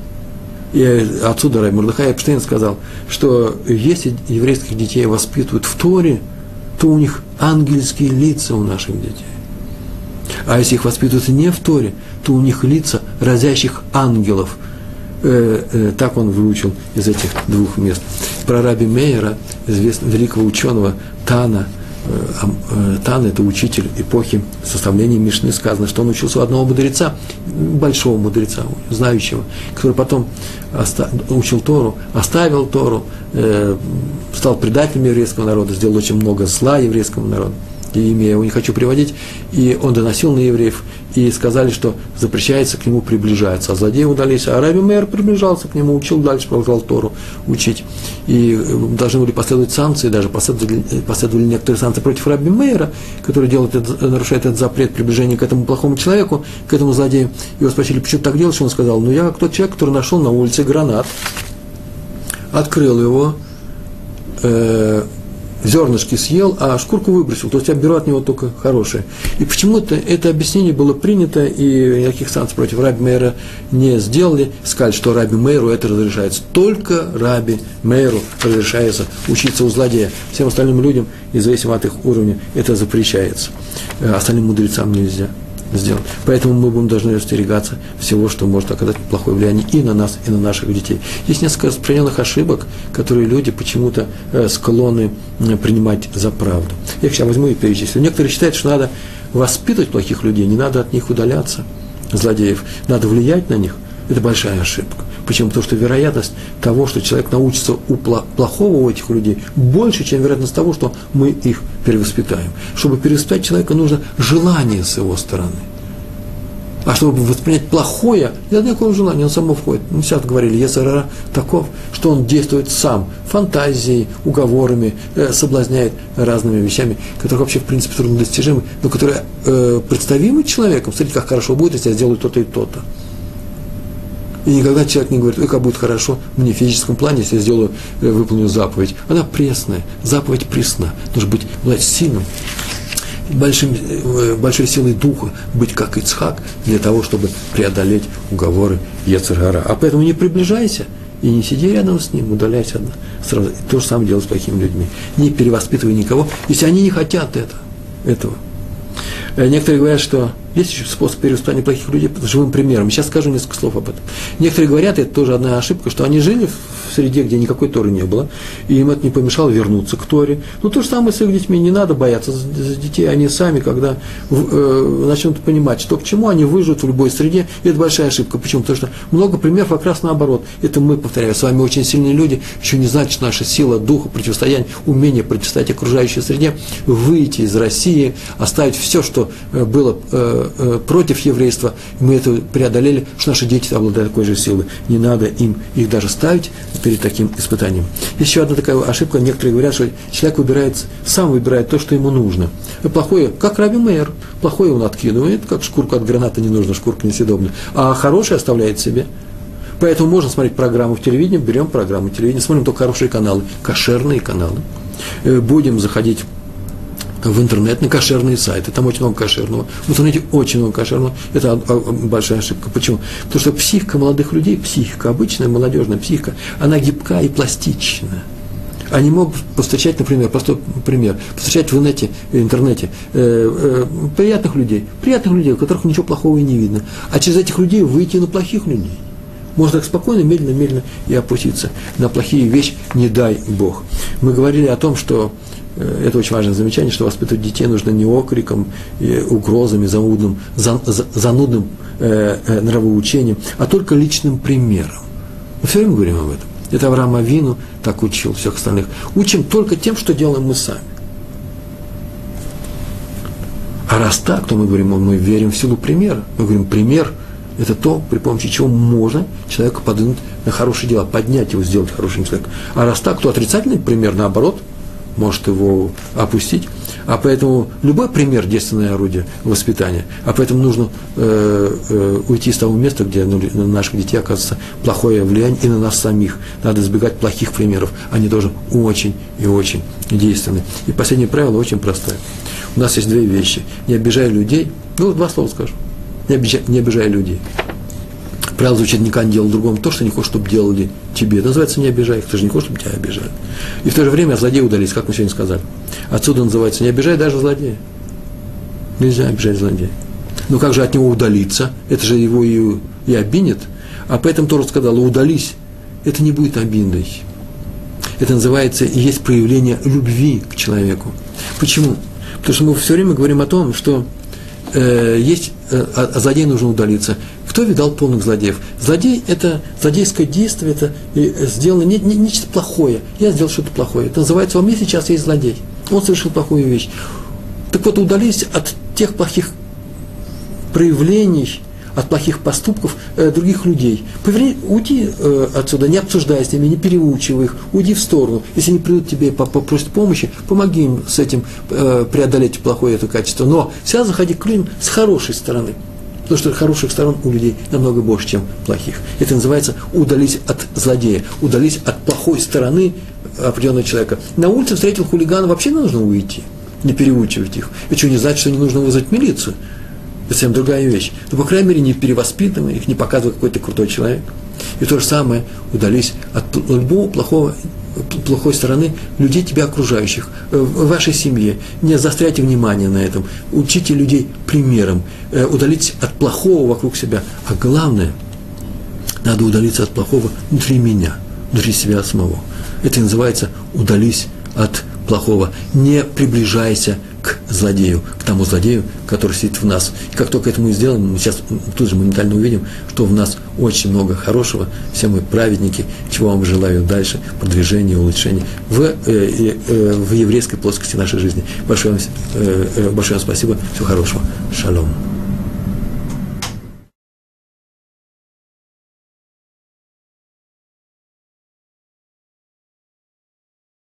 И отсюда Рай Мурдыхай Эпштейн сказал, что если еврейских детей воспитывают в Торе, то у них ангельские лица у наших детей. А если их воспитывают не в Торе, то у них лица разящих ангелов – Э, э, так он выучил из этих двух мест. Про Раби Мейера, известного великого ученого Тана, э, Тан – это учитель эпохи составления Мишны, сказано, что он учился у одного мудреца, большого мудреца, знающего, который потом учил Тору, оставил Тору, стал предателем еврейского народа, сделал очень много зла еврейскому народу и имя я его не хочу приводить, и он доносил на евреев, и сказали, что запрещается к нему приближаться. А злодеи удались, а Раби Мэр приближался к нему, учил дальше, продолжал Тору учить. И э, должны были последовать санкции, даже последовали, последовали некоторые санкции против Раби Мэра, который делает это, нарушает этот запрет приближения к этому плохому человеку, к этому злодею. Его спросили, почему так делаешь? Он сказал, ну я как тот человек, который нашел на улице гранат, открыл его, э, зернышки съел, а шкурку выбросил, то есть я беру от него только хорошее. И почему-то это объяснение было принято, и никаких санкций против Раби Мейра не сделали, сказали, что Раби Мейру это разрешается. Только Раби Мейру разрешается учиться у злодея. Всем остальным людям, независимо от их уровня, это запрещается. Э, остальным мудрецам нельзя сделать. Поэтому мы будем должны остерегаться всего, что может оказать плохое влияние и на нас, и на наших детей. Есть несколько распространенных ошибок, которые люди почему-то э, склонны принимать за правду. Я сейчас возьму и перечислю. Некоторые считают, что надо воспитывать плохих людей, не надо от них удаляться, злодеев, надо влиять на них. Это большая ошибка. Почему? Потому что вероятность того, что человек научится у плохого у этих людей, больше, чем вероятность того, что мы их перевоспитаем. Чтобы перевоспитать человека, нужно желание с его стороны. А чтобы воспринять плохое, нет никакого желания, он само входит. Мы сейчас говорили, Ецарара таков, что он действует сам, фантазией, уговорами, э, соблазняет разными вещами, которые вообще, в принципе, труднодостижимы, но которые э, представимы человеком. Смотрите, как хорошо будет, если я сделаю то-то и то-то. И никогда человек не говорит, ой, как будет хорошо мне в физическом плане, если я сделаю, э, выполню заповедь. Она пресная, заповедь пресна. Нужно быть, быть сильным, большим, э, большой силой духа, быть как Ицхак, для того, чтобы преодолеть уговоры Ецергара. А поэтому не приближайся, и не сиди рядом с ним, удаляйся одна. Сразу. И то же самое делать с плохими людьми. Не перевоспитывай никого, если они не хотят это, этого. Э, некоторые говорят, что есть еще способ перевоспитания плохих людей живым примером. Сейчас скажу несколько слов об этом. Некоторые говорят, это тоже одна ошибка, что они жили в среде, где никакой Торы не было, и им это не помешало вернуться к Торе. Ну, то же самое с их детьми. Не надо бояться за детей. Они сами, когда э, начнут понимать, что к чему, они выживут в любой среде. И это большая ошибка. Почему? Потому что много примеров как раз наоборот. Это мы, повторяю, с вами очень сильные люди. Еще не значит наша сила духа, противостояние, умение противостоять окружающей среде, выйти из России, оставить все, что э, было э, э, против еврейства, мы это преодолели, что наши дети обладают такой же силой. Не надо им их даже ставить перед таким испытанием. Еще одна такая ошибка, некоторые говорят, что человек выбирает, сам выбирает то, что ему нужно. Плохое, как Раби Мейер, плохое он откидывает, как шкурку от граната не нужно, шкурка несъедобная, а хорошее оставляет себе. Поэтому можно смотреть программу в телевидении, берем программу телевидения, смотрим только хорошие каналы, кошерные каналы. Э, будем заходить в интернет, на кошерные сайты, там очень много кошерного. В интернете очень много кошерного. Это большая ошибка. Почему? Потому что психика молодых людей, психика, обычная молодежная психика, она гибка и пластичная. Они могут повстречать, например, простой пример, повстречать в интернете, в интернете э, э, приятных людей, приятных людей, у которых ничего плохого и не видно, а через этих людей выйти на плохих людей. Можно так спокойно, медленно, медленно и опуститься на плохие вещи, не дай Бог. Мы говорили о том, что это очень важное замечание, что воспитывать детей нужно не окриком, и угрозами, занудным, занудным э, э, нравоучением, а только личным примером. Мы все время говорим об этом. Это Авраам Авину так учил всех остальных. Учим только тем, что делаем мы сами. А раз так, то мы говорим, мы верим в силу примера. Мы говорим, пример – это то, при помощи чего можно человека подвинуть на хорошие дела, поднять его, сделать хорошим человеком. А раз так, то отрицательный пример, наоборот – может его опустить. А поэтому любой пример – действенное орудие воспитания. А поэтому нужно э, э, уйти с того места, где ну, на наших детей оказывается плохое влияние, и на нас самих. Надо избегать плохих примеров. Они тоже очень и очень действенны. И последнее правило очень простое. У нас есть две вещи. Не обижай людей. Ну, два слова скажу. Не обижай, не обижай людей. Правило звучит, никогда не делал другому то, что не хочешь, чтобы делали тебе. Называется не обижай их, ты же не хочешь, чтобы тебя обижали. И в то же время злодея удались, как мы сегодня сказали. Отсюда называется не обижай даже злодея. Нельзя обижать злодея. Но как же от него удалиться? Это же его и, и обинет. А поэтому Тора сказала, удались. Это не будет обидой. Это называется и есть проявление любви к человеку. Почему? Потому что мы все время говорим о том, что э, есть, э, а злодею нужно удалиться. Кто видал полных злодеев? Злодей – это злодейское действие, это э, сделано не, не, нечто плохое. Я сделал что-то плохое. Это называется, во мне сейчас есть злодей. Он совершил плохую вещь. Так вот, удались от тех плохих проявлений, от плохих поступков э, других людей. Поверни, уйди э, отсюда, не обсуждай с ними, не переучивай их, уйди в сторону. Если они придут тебе попросят помощи, помоги им с этим э, преодолеть плохое это качество. Но всегда заходи к людям с хорошей стороны. Потому что хороших сторон у людей намного больше, чем плохих. Это называется удались от злодея, удались от плохой стороны определенного человека. На улице встретил хулигана, вообще нужно уйти, не переучивать их. Это что, не значит, что не нужно вызвать милицию? Это совсем другая вещь. Но, по крайней мере, не перевоспитывай их, не показывай, какой ты крутой человек. И то же самое удались от любого плохого плохой стороны людей тебя окружающих, э, в вашей семье. Не заостряйте внимание на этом. Учите людей примером. Э, удалить от плохого вокруг себя. А главное, надо удалиться от плохого внутри меня, внутри себя самого. Это называется «удались от плохого». Не приближайся к злодею, к тому злодею, который сидит в нас. И как только это мы сделаем, мы сейчас тут же моментально увидим, что в нас очень много хорошего, все мы праведники, чего вам желаю дальше, продвижения, улучшения в, э, э, в еврейской плоскости нашей жизни. Большое, э, э большое вам спасибо, всего хорошего. Шалом.